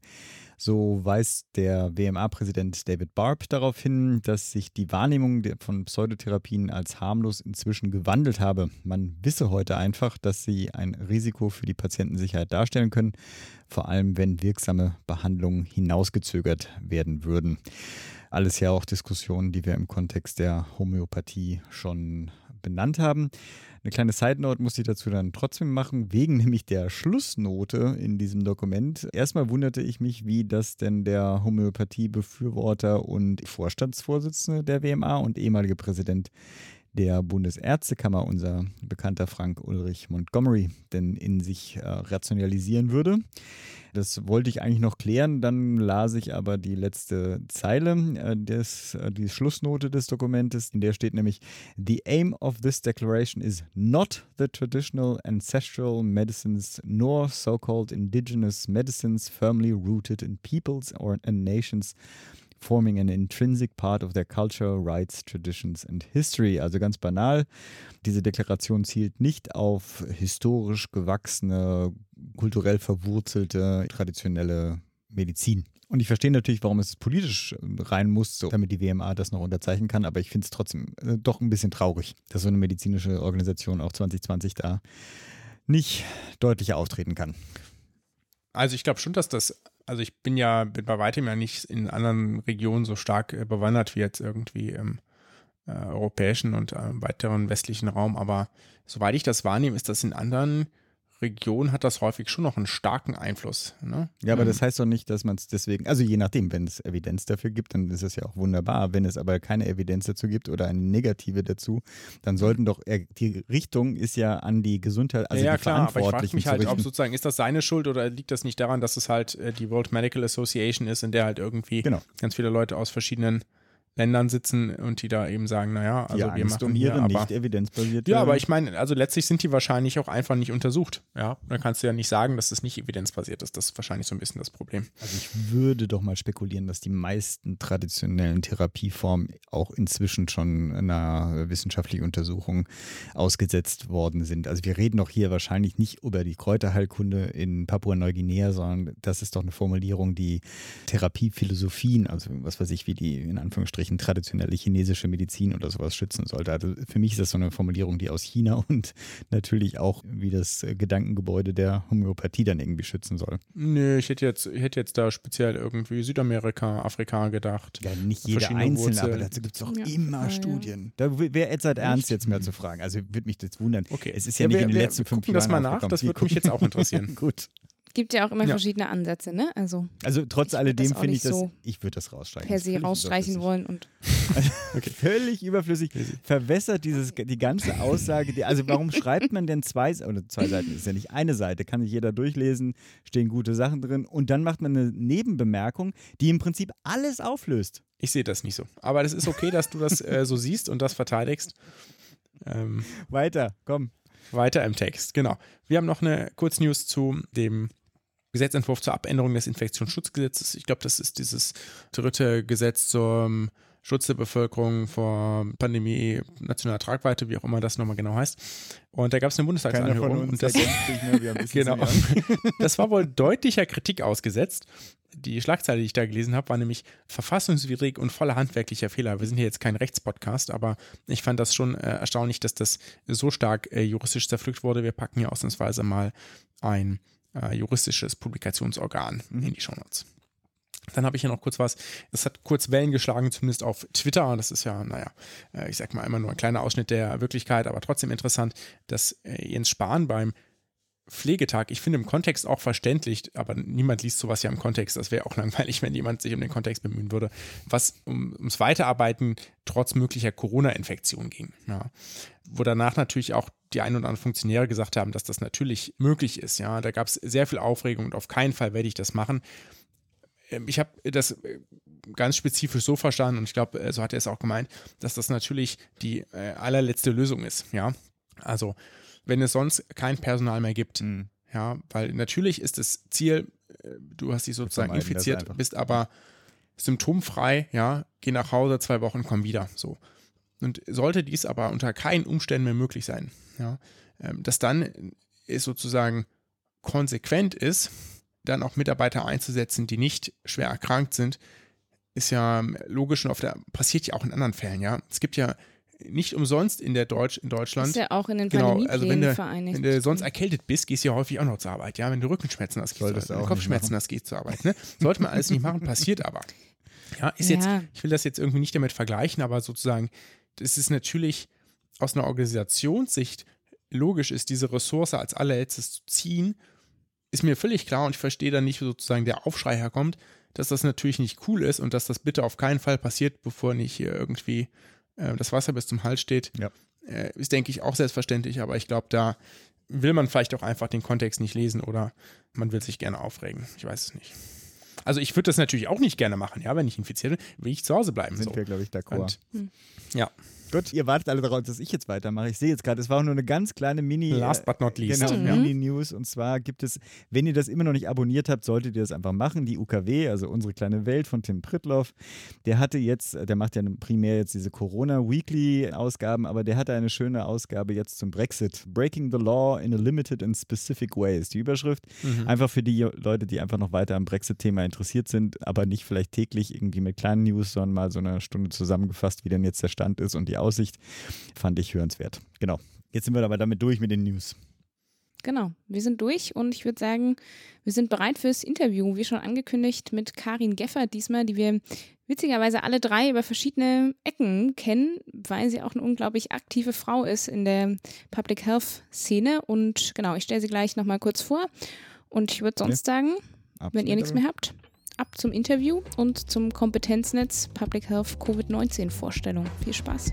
So weist der WMA-Präsident David Barb darauf hin, dass sich die Wahrnehmung von Pseudotherapien als harmlos inzwischen gewandelt habe. Man wisse heute einfach, dass sie ein Risiko für die Patientensicherheit darstellen können, vor allem wenn wirksame Behandlungen hinausgezögert werden würden. Alles ja auch Diskussionen, die wir im Kontext der Homöopathie schon benannt haben. Eine kleine Side-Note muss ich dazu dann trotzdem machen, wegen nämlich der Schlussnote in diesem Dokument. Erstmal wunderte ich mich, wie das denn der Homöopathie-Befürworter und Vorstandsvorsitzende der WMA und ehemalige Präsident der Bundesärztekammer, unser bekannter Frank Ulrich Montgomery, denn in sich äh, rationalisieren würde. Das wollte ich eigentlich noch klären, dann las ich aber die letzte Zeile, äh, des, äh, die Schlussnote des Dokumentes, in der steht nämlich: The aim of this declaration is not the traditional ancestral medicines nor so-called indigenous medicines firmly rooted in peoples or in nations forming an intrinsic part of their culture, rights, traditions and history. Also ganz banal, diese Deklaration zielt nicht auf historisch gewachsene, kulturell verwurzelte, traditionelle Medizin. Und ich verstehe natürlich, warum es politisch rein muss, so, damit die WMA das noch unterzeichnen kann, aber ich finde es trotzdem äh, doch ein bisschen traurig, dass so eine medizinische Organisation auch 2020 da nicht deutlicher auftreten kann. Also ich glaube schon, dass das also ich bin ja bin bei weitem ja nicht in anderen Regionen so stark äh, bewandert wie jetzt irgendwie im äh, europäischen und äh, weiteren westlichen Raum, aber soweit ich das wahrnehme, ist das in anderen Region hat das häufig schon noch einen starken Einfluss. Ne? Ja, aber ähm. das heißt doch nicht, dass man es deswegen, also je nachdem, wenn es Evidenz dafür gibt, dann ist es ja auch wunderbar. Wenn es aber keine Evidenz dazu gibt oder eine negative dazu, dann sollten doch, die Richtung ist ja an die Gesundheit, also ja, die klar, aber ich frage mich halt, ob sozusagen, ist das seine Schuld oder liegt das nicht daran, dass es halt äh, die World Medical Association ist, in der halt irgendwie genau. ganz viele Leute aus verschiedenen Ländern sitzen und die da eben sagen, naja, also ja, wir machen um hier, aber, nicht evidenzbasierte. Ja, aber ich meine, also letztlich sind die wahrscheinlich auch einfach nicht untersucht. Ja, dann kannst du ja nicht sagen, dass es nicht evidenzbasiert ist. Das ist wahrscheinlich so ein bisschen das Problem. Also ich würde doch mal spekulieren, dass die meisten traditionellen Therapieformen auch inzwischen schon einer wissenschaftlichen Untersuchung ausgesetzt worden sind. Also wir reden doch hier wahrscheinlich nicht über die Kräuterheilkunde in Papua-Neuguinea, sondern das ist doch eine Formulierung, die Therapiephilosophien, also was weiß ich, wie die in Anführungsstrichen Anführungsstrichen traditionelle chinesische Medizin oder sowas schützen sollte. Also für mich ist das so eine Formulierung, die aus China [laughs] und natürlich auch wie das Gedankengebäude der Homöopathie dann irgendwie schützen soll. Nö, ich hätte jetzt, ich hätte jetzt da speziell irgendwie Südamerika, Afrika gedacht. Ja, nicht jeder einzelne, aber dazu gibt es auch ja. immer ja, Studien. Da wäre Edzard Ernst jetzt mehr zu fragen. Also würde mich das wundern. Okay. Es ist ja, ja nicht wir, in den letzten fünf Jahren. das mal nach, das würde mich jetzt auch interessieren. [laughs] Gut. Gibt ja auch immer ja. verschiedene Ansätze, ne? Also, also trotz alledem finde ich das, so ich würde das rausstreichen. Per se rausstreichen wollen und. [laughs] okay. Völlig überflüssig. Verwässert dieses, die ganze Aussage. Die, also warum schreibt man denn zwei, oder zwei Seiten, ist ja nicht eine Seite, kann sich jeder durchlesen, stehen gute Sachen drin und dann macht man eine Nebenbemerkung, die im Prinzip alles auflöst. Ich sehe das nicht so. Aber das ist okay, dass du das äh, so siehst und das verteidigst. Ähm, Weiter, komm. Weiter im Text, genau. Wir haben noch eine Kurznews zu dem Gesetzentwurf zur Abänderung des Infektionsschutzgesetzes. Ich glaube, das ist dieses dritte Gesetz zum Schutz der Bevölkerung vor Pandemie, nationaler Tragweite, wie auch immer das nochmal genau heißt. Und da gab es eine Bundestagsanhörung. Und das, genau, [laughs] das war wohl deutlicher Kritik ausgesetzt. Die Schlagzeile, die ich da gelesen habe, war nämlich verfassungswidrig und voller handwerklicher Fehler. Wir sind hier jetzt kein Rechtspodcast, aber ich fand das schon äh, erstaunlich, dass das so stark äh, juristisch zerpflückt wurde. Wir packen hier ausnahmsweise mal ein äh, juristisches Publikationsorgan mhm. in die Shownotes. Dann habe ich hier noch kurz was, das hat kurz Wellen geschlagen, zumindest auf Twitter. Das ist ja, naja, äh, ich sag mal immer nur ein kleiner Ausschnitt der Wirklichkeit, aber trotzdem interessant, dass äh, Jens Spahn beim Pflegetag, ich finde im Kontext auch verständlich, aber niemand liest sowas ja im Kontext. Das wäre auch [laughs] langweilig, wenn jemand sich um den Kontext bemühen würde, was um, ums Weiterarbeiten trotz möglicher Corona-Infektion ging. Ja. Wo danach natürlich auch die ein oder anderen Funktionäre gesagt haben, dass das natürlich möglich ist. Ja, da gab es sehr viel Aufregung und auf keinen Fall werde ich das machen. Ähm, ich habe das äh, ganz spezifisch so verstanden und ich glaube, äh, so hat er es auch gemeint, dass das natürlich die äh, allerletzte Lösung ist. Ja, also wenn es sonst kein Personal mehr gibt. Mhm. Ja, weil natürlich ist das Ziel, du hast dich sozusagen infiziert, bist aber symptomfrei, ja, geh nach Hause, zwei Wochen, komm wieder. So. Und sollte dies aber unter keinen Umständen mehr möglich sein, ja, ähm, dass dann es sozusagen konsequent ist, dann auch Mitarbeiter einzusetzen, die nicht schwer erkrankt sind, ist ja logisch und auf der, passiert ja auch in anderen Fällen, ja. Es gibt ja nicht umsonst in der Deutsch, in Deutschland. Ist ja auch in den genau, also wenn du, wenn du sonst erkältet bist, gehst du ja häufig auch noch zur Arbeit, ja. Wenn du Rückenschmerzen hast, gehst du zur Arbeit. Kopfschmerzen hast, gehst du zur Arbeit. Ne? Sollte man alles nicht machen, passiert aber. Ja, ist ja. jetzt, ich will das jetzt irgendwie nicht damit vergleichen, aber sozusagen, das ist natürlich aus einer Organisationssicht logisch ist, diese Ressource als allerletztes zu ziehen ist mir völlig klar und ich verstehe dann nicht, wo sozusagen der Aufschrei herkommt, dass das natürlich nicht cool ist und dass das bitte auf keinen Fall passiert, bevor nicht hier irgendwie äh, das Wasser bis zum Hals steht. Ja. Äh, ist, denke ich, auch selbstverständlich, aber ich glaube, da will man vielleicht auch einfach den Kontext nicht lesen oder man will sich gerne aufregen. Ich weiß es nicht. Also ich würde das natürlich auch nicht gerne machen, ja, wenn ich infiziert bin, will ich zu Hause bleiben. Sind so. wir, glaube ich, d'accord. Hm. Ja. Gut, ihr wartet alle darauf, dass ich jetzt weitermache. Ich sehe jetzt gerade, es war auch nur eine ganz kleine Mini. Last but not least. Genau, mhm. Mini-News. Und zwar gibt es, wenn ihr das immer noch nicht abonniert habt, solltet ihr das einfach machen. Die UKW, also unsere kleine Welt von Tim Pritloff, der hatte jetzt, der macht ja primär jetzt diese Corona-Weekly-Ausgaben, aber der hatte eine schöne Ausgabe jetzt zum Brexit. Breaking the Law in a Limited and Specific Way ist die Überschrift. Mhm. Einfach für die Leute, die einfach noch weiter am Brexit-Thema interessiert sind, aber nicht vielleicht täglich irgendwie mit kleinen News, sondern mal so eine Stunde zusammengefasst, wie denn jetzt der Stand ist und die Aussicht. Fand ich hörenswert. Genau. Jetzt sind wir aber damit durch mit den News. Genau, wir sind durch und ich würde sagen, wir sind bereit fürs Interview, wie schon angekündigt, mit Karin Geffert diesmal, die wir witzigerweise alle drei über verschiedene Ecken kennen, weil sie auch eine unglaublich aktive Frau ist in der Public Health Szene. Und genau, ich stelle sie gleich nochmal kurz vor. Und ich würde sonst ja. sagen, Absolut. wenn ihr nichts mehr habt, ab zum Interview und zum Kompetenznetz Public Health Covid-19 Vorstellung. Viel Spaß.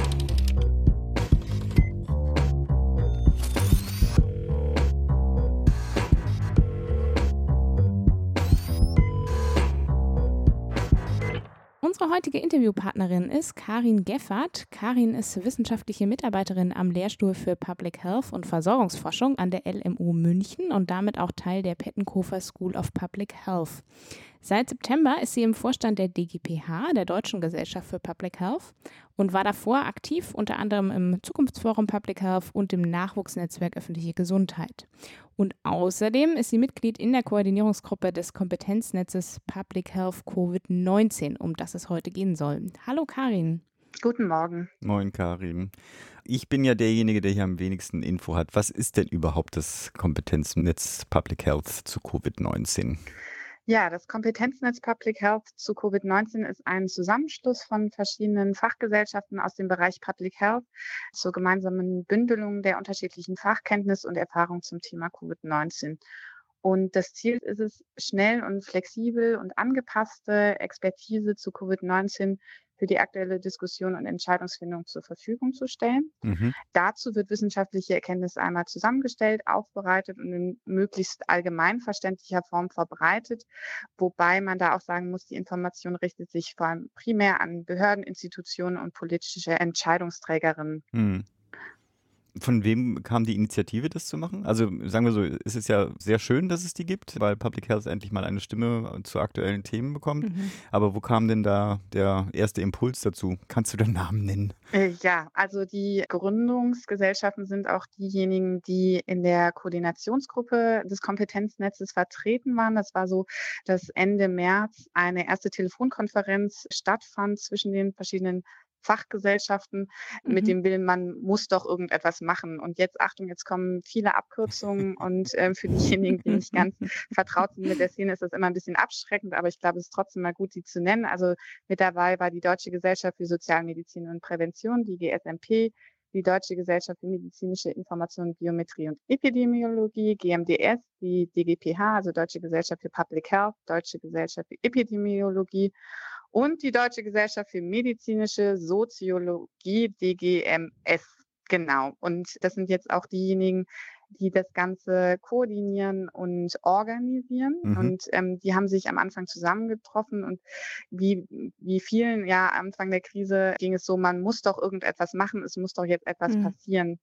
Unsere heutige Interviewpartnerin ist Karin Geffert. Karin ist wissenschaftliche Mitarbeiterin am Lehrstuhl für Public Health und Versorgungsforschung an der LMU München und damit auch Teil der Pettenkofer School of Public Health. Seit September ist sie im Vorstand der DGPH, der Deutschen Gesellschaft für Public Health, und war davor aktiv unter anderem im Zukunftsforum Public Health und im Nachwuchsnetzwerk Öffentliche Gesundheit. Und außerdem ist sie Mitglied in der Koordinierungsgruppe des Kompetenznetzes Public Health Covid-19, um das es heute gehen soll. Hallo Karin. Guten Morgen. Moin Karin. Ich bin ja derjenige, der hier am wenigsten Info hat. Was ist denn überhaupt das Kompetenznetz Public Health zu Covid-19? Ja, das Kompetenznetz Public Health zu Covid-19 ist ein Zusammenschluss von verschiedenen Fachgesellschaften aus dem Bereich Public Health zur gemeinsamen Bündelung der unterschiedlichen Fachkenntnis und Erfahrung zum Thema Covid-19. Und das Ziel ist es, schnell und flexibel und angepasste Expertise zu Covid-19 für die aktuelle Diskussion und Entscheidungsfindung zur Verfügung zu stellen. Mhm. Dazu wird wissenschaftliche Erkenntnis einmal zusammengestellt, aufbereitet und in möglichst allgemein verständlicher Form verbreitet, wobei man da auch sagen muss, die Information richtet sich vor allem primär an Behörden, Institutionen und politische Entscheidungsträgerinnen. Mhm. Von wem kam die Initiative, das zu machen? Also sagen wir so, es ist ja sehr schön, dass es die gibt, weil Public Health endlich mal eine Stimme zu aktuellen Themen bekommt. Mhm. Aber wo kam denn da der erste Impuls dazu? Kannst du den Namen nennen? Äh, ja, also die Gründungsgesellschaften sind auch diejenigen, die in der Koordinationsgruppe des Kompetenznetzes vertreten waren. Das war so, dass Ende März eine erste Telefonkonferenz stattfand zwischen den verschiedenen Fachgesellschaften mhm. mit dem Willen, man muss doch irgendetwas machen. Und jetzt, Achtung, jetzt kommen viele Abkürzungen und äh, für diejenigen, die nicht ganz [laughs] vertraut sind mit der Szene, ist das immer ein bisschen abschreckend, aber ich glaube, es ist trotzdem mal gut, sie zu nennen. Also mit dabei war die Deutsche Gesellschaft für Sozialmedizin und Prävention, die GSMP, die Deutsche Gesellschaft für medizinische Information, Biometrie und Epidemiologie, GMDS, die DGPH, also Deutsche Gesellschaft für Public Health, Deutsche Gesellschaft für Epidemiologie und die Deutsche Gesellschaft für medizinische Soziologie, DGMS. Genau. Und das sind jetzt auch diejenigen, die das Ganze koordinieren und organisieren. Mhm. Und ähm, die haben sich am Anfang zusammengetroffen und wie, wie vielen, ja, am Anfang der Krise ging es so, man muss doch irgendetwas machen, es muss doch jetzt etwas mhm. passieren.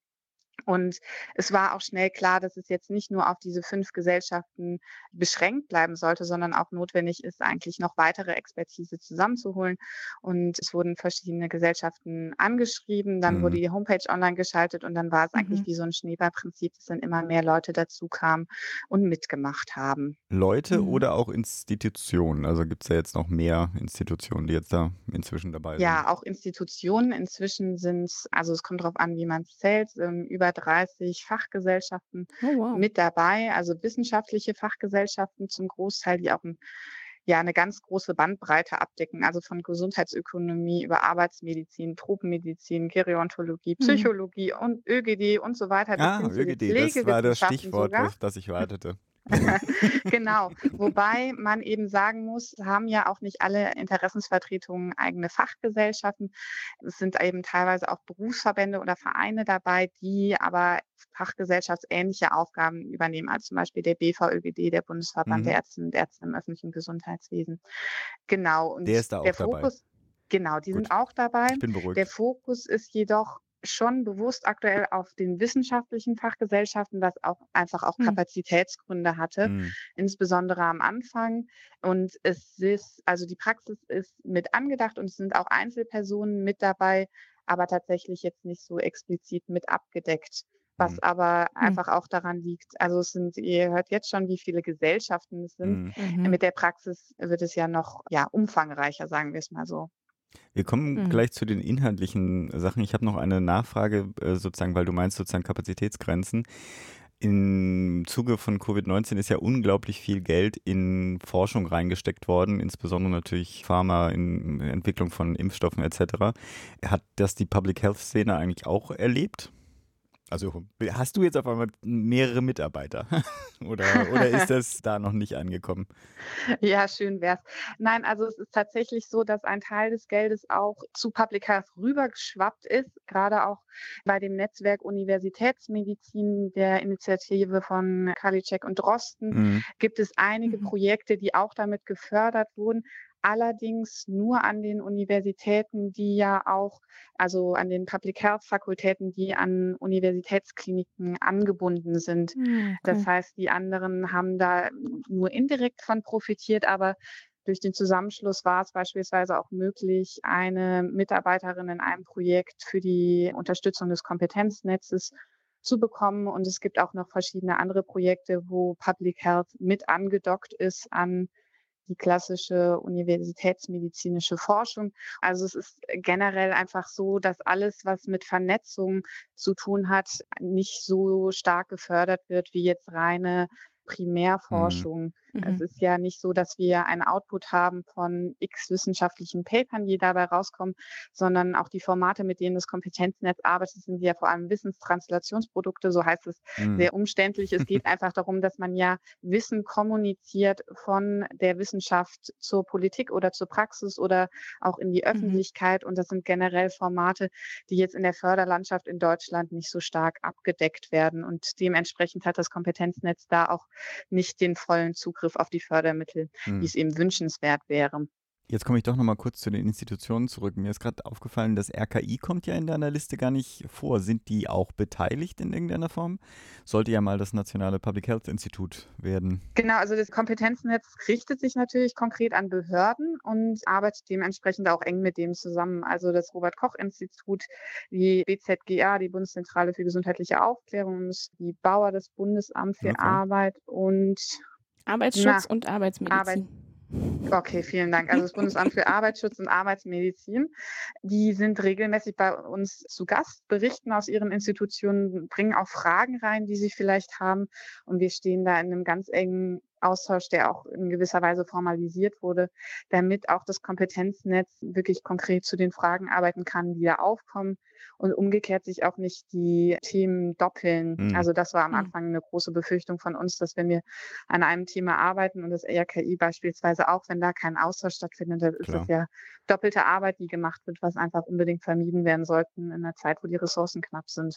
Und es war auch schnell klar, dass es jetzt nicht nur auf diese fünf Gesellschaften beschränkt bleiben sollte, sondern auch notwendig ist, eigentlich noch weitere Expertise zusammenzuholen. Und es wurden verschiedene Gesellschaften angeschrieben, dann mhm. wurde die Homepage online geschaltet und dann war es eigentlich mhm. wie so ein Schneeballprinzip, dass dann immer mehr Leute dazu kamen und mitgemacht haben. Leute mhm. oder auch Institutionen? Also gibt es ja jetzt noch mehr Institutionen, die jetzt da inzwischen dabei sind? Ja, auch Institutionen. Inzwischen sind es, also es kommt darauf an, wie man es zählt, ähm, über über 30 Fachgesellschaften oh, wow. mit dabei, also wissenschaftliche Fachgesellschaften zum Großteil, die auch ein, ja, eine ganz große Bandbreite abdecken, also von Gesundheitsökonomie über Arbeitsmedizin, Tropenmedizin, Gerontologie, mhm. Psychologie mhm. und ÖGD und so weiter. Ah, ÖGD, das war das Stichwort, sogar. das ich wartete. [laughs] genau. Wobei man eben sagen muss, haben ja auch nicht alle Interessensvertretungen eigene Fachgesellschaften. Es sind eben teilweise auch Berufsverbände oder Vereine dabei, die aber fachgesellschaftsähnliche Aufgaben übernehmen, als zum Beispiel der BVÖGD, der Bundesverband mhm. der Ärztinnen und Ärzte im öffentlichen Gesundheitswesen. Genau. Und der ist da auch der Fokus, dabei. Genau, die Gut. sind auch dabei. Ich bin beruhigt. Der Fokus ist jedoch schon bewusst aktuell auf den wissenschaftlichen Fachgesellschaften, was auch einfach auch hm. Kapazitätsgründe hatte, mhm. insbesondere am Anfang. Und es ist, also die Praxis ist mit angedacht und es sind auch Einzelpersonen mit dabei, aber tatsächlich jetzt nicht so explizit mit abgedeckt. Was mhm. aber mhm. einfach auch daran liegt, also es sind, ihr hört jetzt schon, wie viele Gesellschaften es sind. Mhm. Mit der Praxis wird es ja noch ja, umfangreicher, sagen wir es mal so. Wir kommen mhm. gleich zu den inhaltlichen Sachen. Ich habe noch eine Nachfrage, äh, sozusagen, weil du meinst sozusagen Kapazitätsgrenzen. Im Zuge von Covid-19 ist ja unglaublich viel Geld in Forschung reingesteckt worden, insbesondere natürlich Pharma in Entwicklung von Impfstoffen etc. Hat das die Public Health Szene eigentlich auch erlebt? Also hast du jetzt auf einmal mehrere Mitarbeiter [laughs] oder, oder ist das da noch nicht angekommen? Ja, schön wär's. Nein, also es ist tatsächlich so, dass ein Teil des Geldes auch zu Public Health rübergeschwappt ist, gerade auch bei dem Netzwerk Universitätsmedizin der Initiative von Karliczek und Drosten mhm. gibt es einige mhm. Projekte, die auch damit gefördert wurden allerdings nur an den Universitäten, die ja auch, also an den Public Health Fakultäten, die an Universitätskliniken angebunden sind. Hm, okay. Das heißt, die anderen haben da nur indirekt von profitiert, aber durch den Zusammenschluss war es beispielsweise auch möglich, eine Mitarbeiterin in einem Projekt für die Unterstützung des Kompetenznetzes zu bekommen. Und es gibt auch noch verschiedene andere Projekte, wo Public Health mit angedockt ist an die klassische universitätsmedizinische Forschung. Also es ist generell einfach so, dass alles, was mit Vernetzung zu tun hat, nicht so stark gefördert wird wie jetzt reine Mhm. Primärforschung. Mhm. Es ist ja nicht so, dass wir einen Output haben von x wissenschaftlichen Papern, die dabei rauskommen, sondern auch die Formate, mit denen das Kompetenznetz arbeitet, sind ja vor allem Wissenstranslationsprodukte, so heißt es mhm. sehr umständlich. Es geht [laughs] einfach darum, dass man ja Wissen kommuniziert von der Wissenschaft zur Politik oder zur Praxis oder auch in die mhm. Öffentlichkeit. Mhm. Und das sind generell Formate, die jetzt in der Förderlandschaft in Deutschland nicht so stark abgedeckt werden. Und dementsprechend hat das Kompetenznetz da auch nicht den vollen Zugriff auf die Fördermittel, hm. wie es eben wünschenswert wäre. Jetzt komme ich doch nochmal kurz zu den Institutionen zurück. Mir ist gerade aufgefallen, das RKI kommt ja in deiner Liste gar nicht vor. Sind die auch beteiligt in irgendeiner Form? Sollte ja mal das Nationale Public Health Institut werden. Genau, also das Kompetenznetz richtet sich natürlich konkret an Behörden und arbeitet dementsprechend auch eng mit dem zusammen. Also das Robert Koch Institut, die BZGA, die Bundeszentrale für gesundheitliche Aufklärung, die Bauer, das Bundesamt für okay. Arbeit und Arbeitsschutz na, und Arbeitsmedizin. Arbeit Okay, vielen Dank. Also das Bundesamt für Arbeitsschutz und Arbeitsmedizin, die sind regelmäßig bei uns zu Gast, berichten aus ihren Institutionen, bringen auch Fragen rein, die sie vielleicht haben. Und wir stehen da in einem ganz engen Austausch, der auch in gewisser Weise formalisiert wurde, damit auch das Kompetenznetz wirklich konkret zu den Fragen arbeiten kann, die da aufkommen und umgekehrt sich auch nicht die Themen doppeln. Mhm. Also das war am mhm. Anfang eine große Befürchtung von uns, dass wenn wir an einem Thema arbeiten und das RKI beispielsweise auch, wenn da kein Austausch stattfindet, dann ist das ja doppelte Arbeit, die gemacht wird, was einfach unbedingt vermieden werden sollten in einer Zeit, wo die Ressourcen knapp sind.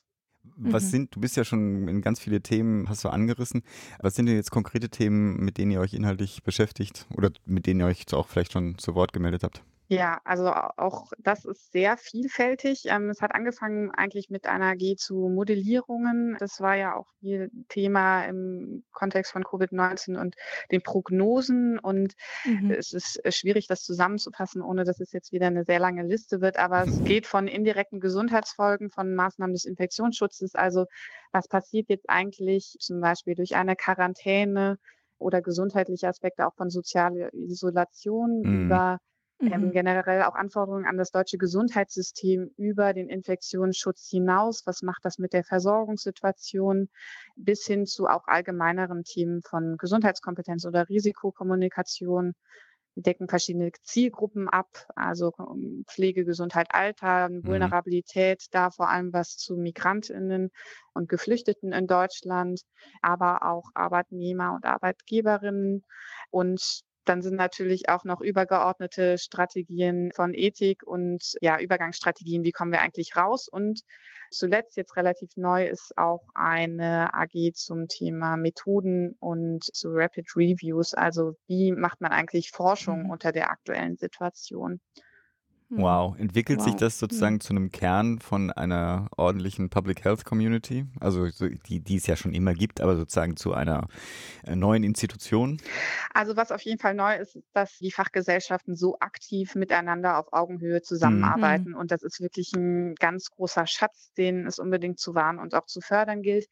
Was mhm. sind, du bist ja schon in ganz viele Themen, hast du angerissen. Was sind denn jetzt konkrete Themen, mit denen ihr euch inhaltlich beschäftigt oder mit denen ihr euch auch vielleicht schon zu Wort gemeldet habt? Ja, also auch das ist sehr vielfältig. Ähm, es hat angefangen eigentlich mit einer G zu Modellierungen. Das war ja auch viel Thema im Kontext von Covid-19 und den Prognosen. Und mhm. es ist äh, schwierig, das zusammenzufassen, ohne dass es jetzt wieder eine sehr lange Liste wird. Aber es [laughs] geht von indirekten Gesundheitsfolgen, von Maßnahmen des Infektionsschutzes. Also was passiert jetzt eigentlich zum Beispiel durch eine Quarantäne oder gesundheitliche Aspekte auch von sozialer Isolation mhm. über ähm, mhm. generell auch Anforderungen an das deutsche Gesundheitssystem über den Infektionsschutz hinaus. Was macht das mit der Versorgungssituation bis hin zu auch allgemeineren Themen von Gesundheitskompetenz oder Risikokommunikation? Wir decken verschiedene Zielgruppen ab, also Pflege, Gesundheit, Alter, mhm. Vulnerabilität, da vor allem was zu Migrantinnen und Geflüchteten in Deutschland, aber auch Arbeitnehmer und Arbeitgeberinnen und dann sind natürlich auch noch übergeordnete Strategien von Ethik und ja, Übergangsstrategien, wie kommen wir eigentlich raus. Und zuletzt jetzt relativ neu ist auch eine AG zum Thema Methoden und zu Rapid Reviews. Also wie macht man eigentlich Forschung mhm. unter der aktuellen Situation? Wow, entwickelt wow. sich das sozusagen mhm. zu einem Kern von einer ordentlichen Public Health Community? Also die, die es ja schon immer gibt, aber sozusagen zu einer äh, neuen Institution? Also was auf jeden Fall neu ist, ist, dass die Fachgesellschaften so aktiv miteinander auf Augenhöhe zusammenarbeiten. Mhm. Und das ist wirklich ein ganz großer Schatz, den es unbedingt zu wahren und auch zu fördern gilt.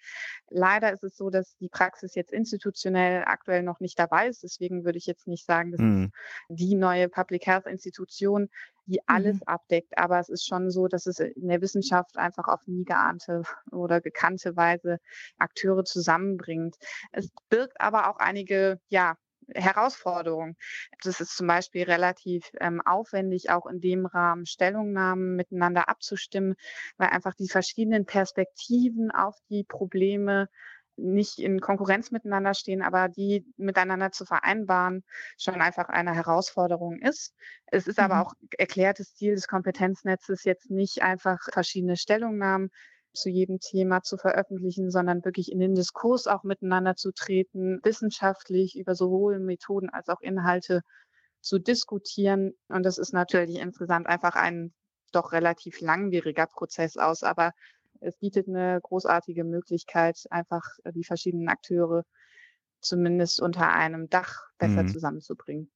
Leider ist es so, dass die Praxis jetzt institutionell aktuell noch nicht dabei ist. Deswegen würde ich jetzt nicht sagen, das mhm. ist die neue Public Health Institution die alles mhm. abdeckt. Aber es ist schon so, dass es in der Wissenschaft einfach auf nie geahnte [laughs] oder gekannte Weise Akteure zusammenbringt. Es birgt aber auch einige, ja, Herausforderungen. Das ist zum Beispiel relativ ähm, aufwendig, auch in dem Rahmen Stellungnahmen miteinander abzustimmen, weil einfach die verschiedenen Perspektiven auf die Probleme nicht in Konkurrenz miteinander stehen, aber die miteinander zu vereinbaren, schon einfach eine Herausforderung ist. Es ist mhm. aber auch erklärtes Ziel des Kompetenznetzes, jetzt nicht einfach verschiedene Stellungnahmen zu jedem Thema zu veröffentlichen, sondern wirklich in den Diskurs auch miteinander zu treten, wissenschaftlich über sowohl Methoden als auch Inhalte zu diskutieren. Und das ist natürlich insgesamt einfach ein doch relativ langwieriger Prozess aus, aber es bietet eine großartige Möglichkeit, einfach äh, die verschiedenen Akteure zumindest unter einem Dach besser mhm. zusammenzubringen.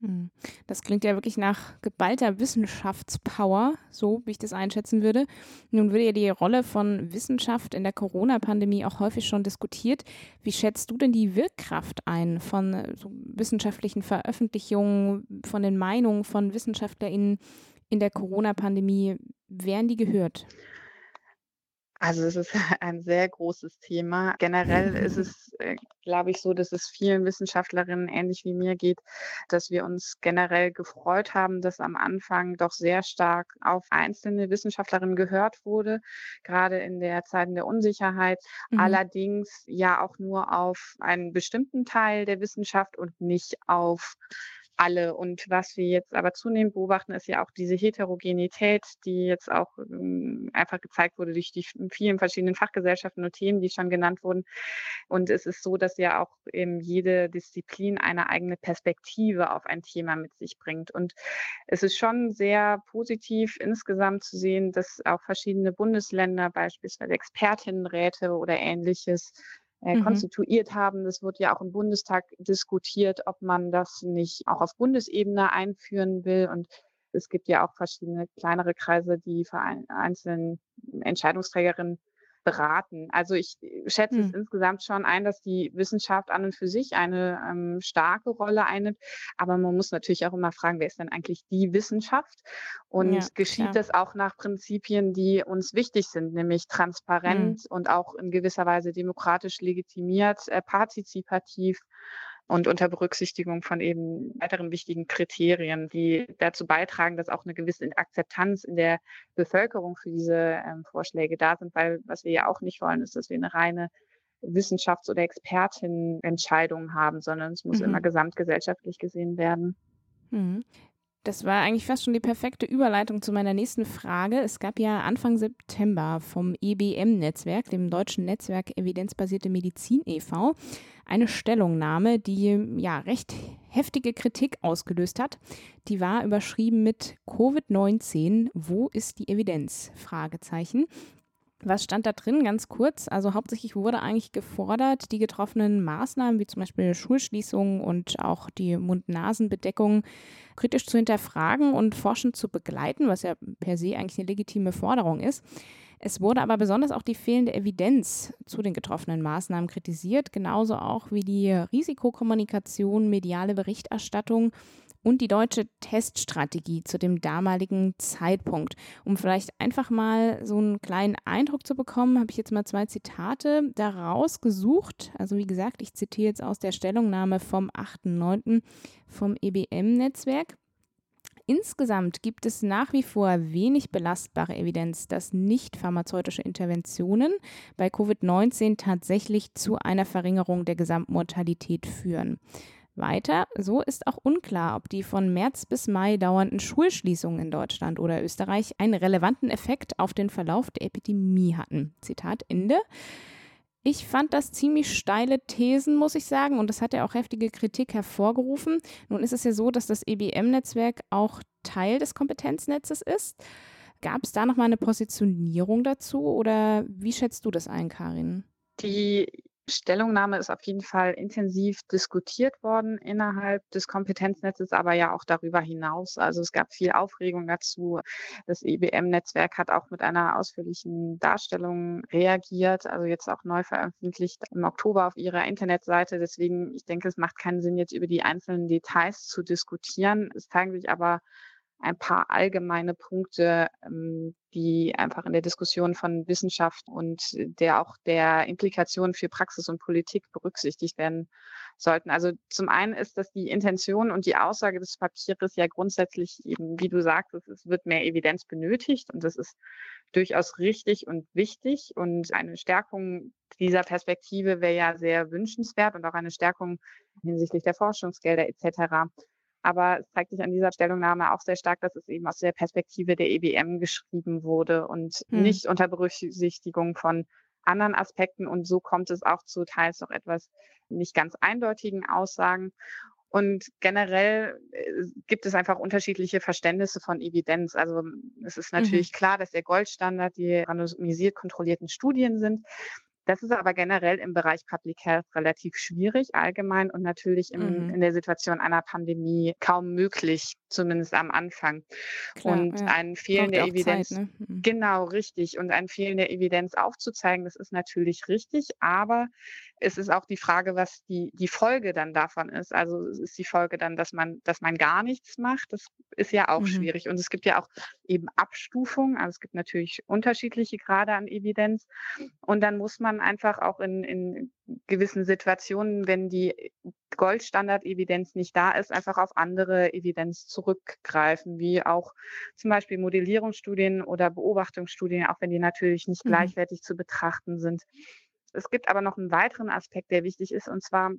Mhm. Das klingt ja wirklich nach geballter Wissenschaftspower, so wie ich das einschätzen würde. Nun wird ja die Rolle von Wissenschaft in der Corona-Pandemie auch häufig schon diskutiert. Wie schätzt du denn die Wirkkraft ein von äh, so wissenschaftlichen Veröffentlichungen, von den Meinungen von WissenschaftlerInnen in der Corona-Pandemie? Werden die gehört? Also es ist [laughs] ein sehr großes Thema. Generell ist [laughs] es, äh, glaube ich, so, dass es vielen Wissenschaftlerinnen ähnlich wie mir geht, dass wir uns generell gefreut haben, dass am Anfang doch sehr stark auf einzelne Wissenschaftlerinnen gehört wurde, gerade in der Zeit der Unsicherheit. Mhm. Allerdings ja auch nur auf einen bestimmten Teil der Wissenschaft und nicht auf alle. Und was wir jetzt aber zunehmend beobachten, ist ja auch diese Heterogenität, die jetzt auch ähm, einfach gezeigt wurde durch die vielen verschiedenen Fachgesellschaften und Themen, die schon genannt wurden. Und es ist so, dass ja auch eben jede Disziplin eine eigene Perspektive auf ein Thema mit sich bringt. Und es ist schon sehr positiv insgesamt zu sehen, dass auch verschiedene Bundesländer, beispielsweise Expertinnenräte oder ähnliches, äh, mhm. konstituiert haben. Das wird ja auch im Bundestag diskutiert, ob man das nicht auch auf Bundesebene einführen will. Und es gibt ja auch verschiedene kleinere Kreise, die für einzelne Entscheidungsträgerinnen beraten. Also ich äh, schätze hm. es insgesamt schon ein, dass die Wissenschaft an und für sich eine ähm, starke Rolle einnimmt. Aber man muss natürlich auch immer fragen, wer ist denn eigentlich die Wissenschaft? Und ja, geschieht klar. das auch nach Prinzipien, die uns wichtig sind, nämlich hm. transparent hm. und auch in gewisser Weise demokratisch legitimiert, äh, partizipativ und unter Berücksichtigung von eben weiteren wichtigen Kriterien, die dazu beitragen, dass auch eine gewisse Akzeptanz in der Bevölkerung für diese ähm, Vorschläge da sind, weil was wir ja auch nicht wollen, ist, dass wir eine reine Wissenschafts- oder Expertinnenentscheidung haben, sondern es muss mhm. immer gesamtgesellschaftlich gesehen werden. Mhm. Das war eigentlich fast schon die perfekte Überleitung zu meiner nächsten Frage. Es gab ja Anfang September vom EBM-Netzwerk, dem deutschen Netzwerk Evidenzbasierte Medizin e.V., eine Stellungnahme, die ja recht heftige Kritik ausgelöst hat. Die war überschrieben mit Covid-19, wo ist die Evidenz? Fragezeichen. Was stand da drin? Ganz kurz. Also hauptsächlich wurde eigentlich gefordert, die getroffenen Maßnahmen, wie zum Beispiel Schulschließungen und auch die Mund-Nasen-Bedeckung, kritisch zu hinterfragen und forschend zu begleiten, was ja per se eigentlich eine legitime Forderung ist. Es wurde aber besonders auch die fehlende Evidenz zu den getroffenen Maßnahmen kritisiert, genauso auch wie die Risikokommunikation, mediale Berichterstattung und die deutsche Teststrategie zu dem damaligen Zeitpunkt. Um vielleicht einfach mal so einen kleinen Eindruck zu bekommen, habe ich jetzt mal zwei Zitate daraus gesucht. Also wie gesagt, ich zitiere jetzt aus der Stellungnahme vom 8.9. vom EBM-Netzwerk. Insgesamt gibt es nach wie vor wenig belastbare Evidenz, dass nicht pharmazeutische Interventionen bei Covid-19 tatsächlich zu einer Verringerung der Gesamtmortalität führen. Weiter, so ist auch unklar, ob die von März bis Mai dauernden Schulschließungen in Deutschland oder Österreich einen relevanten Effekt auf den Verlauf der Epidemie hatten. Zitat Ende. Ich fand das ziemlich steile Thesen, muss ich sagen, und das hat ja auch heftige Kritik hervorgerufen. Nun ist es ja so, dass das EBM-Netzwerk auch Teil des Kompetenznetzes ist. Gab es da nochmal eine Positionierung dazu oder wie schätzt du das ein, Karin? Die Stellungnahme ist auf jeden Fall intensiv diskutiert worden innerhalb des Kompetenznetzes, aber ja auch darüber hinaus. Also es gab viel Aufregung dazu. Das EBM-Netzwerk hat auch mit einer ausführlichen Darstellung reagiert, also jetzt auch neu veröffentlicht im Oktober auf ihrer Internetseite. Deswegen, ich denke, es macht keinen Sinn, jetzt über die einzelnen Details zu diskutieren. Es zeigen sich aber ein paar allgemeine Punkte, ähm, die einfach in der Diskussion von Wissenschaft und der auch der Implikationen für Praxis und Politik berücksichtigt werden sollten. Also zum einen ist das die Intention und die Aussage des Papiers ja grundsätzlich eben, wie du sagst, es wird mehr Evidenz benötigt und das ist durchaus richtig und wichtig und eine Stärkung dieser Perspektive wäre ja sehr wünschenswert und auch eine Stärkung hinsichtlich der Forschungsgelder etc. Aber es zeigt sich an dieser Stellungnahme auch sehr stark, dass es eben aus der Perspektive der EBM geschrieben wurde und hm. nicht unter Berücksichtigung von anderen Aspekten. Und so kommt es auch zu teils noch etwas nicht ganz eindeutigen Aussagen. Und generell äh, gibt es einfach unterschiedliche Verständnisse von Evidenz. Also es ist mhm. natürlich mhm. klar, dass der Goldstandard die randomisiert kontrollierten Studien sind. Das ist aber generell im Bereich Public Health relativ schwierig, allgemein und natürlich im, mhm. in der Situation einer Pandemie kaum möglich, zumindest am Anfang. Klar, und ja. ein Fehlen der Evidenz, Zeit, ne? mhm. genau richtig, und ein Fehlen der Evidenz aufzuzeigen, das ist natürlich richtig, aber es ist auch die Frage, was die, die Folge dann davon ist. Also es ist die Folge dann, dass man, dass man gar nichts macht. Das ist ja auch mhm. schwierig. Und es gibt ja auch eben Abstufungen. Also es gibt natürlich unterschiedliche Grade an Evidenz. Und dann muss man einfach auch in, in gewissen Situationen, wenn die Goldstandard-Evidenz nicht da ist, einfach auf andere Evidenz zurückgreifen, wie auch zum Beispiel Modellierungsstudien oder Beobachtungsstudien, auch wenn die natürlich nicht mhm. gleichwertig zu betrachten sind. Es gibt aber noch einen weiteren Aspekt, der wichtig ist, und zwar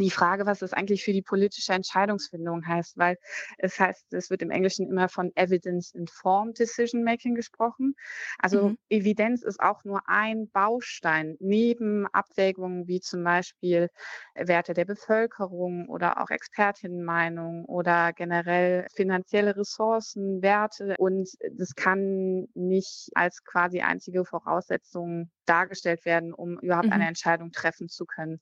die Frage, was das eigentlich für die politische Entscheidungsfindung heißt, weil es heißt, es wird im Englischen immer von Evidence-Informed Decision Making gesprochen. Also mhm. Evidenz ist auch nur ein Baustein neben Abwägungen wie zum Beispiel Werte der Bevölkerung oder auch Expertinnenmeinung oder generell finanzielle Ressourcen, Werte. Und das kann nicht als quasi einzige Voraussetzung dargestellt werden, um überhaupt mhm. eine Entscheidung treffen zu können.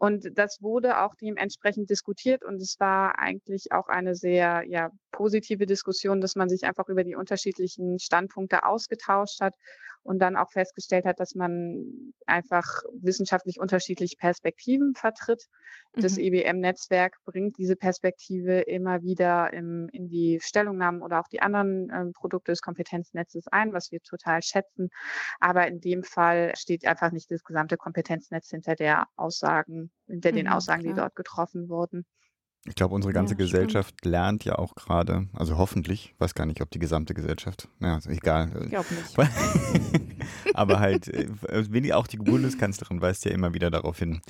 Und das wurde auch dementsprechend diskutiert und es war eigentlich auch eine sehr ja, positive Diskussion, dass man sich einfach über die unterschiedlichen Standpunkte ausgetauscht hat und dann auch festgestellt hat, dass man einfach wissenschaftlich unterschiedliche Perspektiven vertritt. Mhm. Das EBM-Netzwerk bringt diese Perspektive immer wieder im, in die Stellungnahmen oder auch die anderen äh, Produkte des Kompetenznetzes ein, was wir total schätzen. Aber in dem Fall steht einfach nicht das gesamte Kompetenznetz hinter der Aussagen, hinter mhm, den Aussagen, klar. die dort getroffen wurden. Ich glaube, unsere ganze ja, Gesellschaft stimmt. lernt ja auch gerade, also hoffentlich, weiß gar nicht, ob die gesamte Gesellschaft, naja, egal. Ich glaube nicht. [laughs] Aber halt, äh, auch die Bundeskanzlerin weist ja immer wieder darauf hin,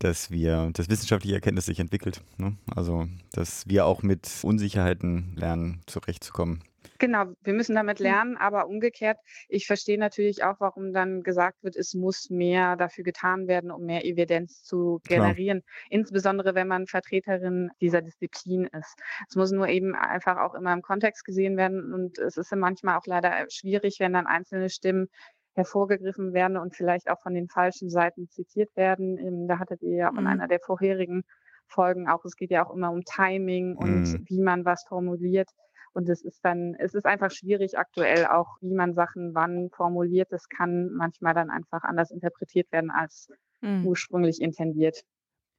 dass wir, dass wissenschaftliche Erkenntnis sich entwickelt. Ne? Also, dass wir auch mit Unsicherheiten lernen, zurechtzukommen. Genau, wir müssen damit hm. lernen, aber umgekehrt, ich verstehe natürlich auch, warum dann gesagt wird, es muss mehr dafür getan werden, um mehr Evidenz zu generieren, Klar. insbesondere wenn man Vertreterin dieser Disziplin ist. Es muss nur eben einfach auch immer im Kontext gesehen werden und es ist manchmal auch leider schwierig, wenn dann einzelne Stimmen hervorgegriffen werden und vielleicht auch von den falschen Seiten zitiert werden. Ähm, da hattet ihr ja auch in mhm. einer der vorherigen Folgen auch, es geht ja auch immer um Timing und mhm. wie man was formuliert. Und es ist dann, es ist einfach schwierig aktuell auch, wie man Sachen wann formuliert. Das kann manchmal dann einfach anders interpretiert werden als mhm. ursprünglich intendiert.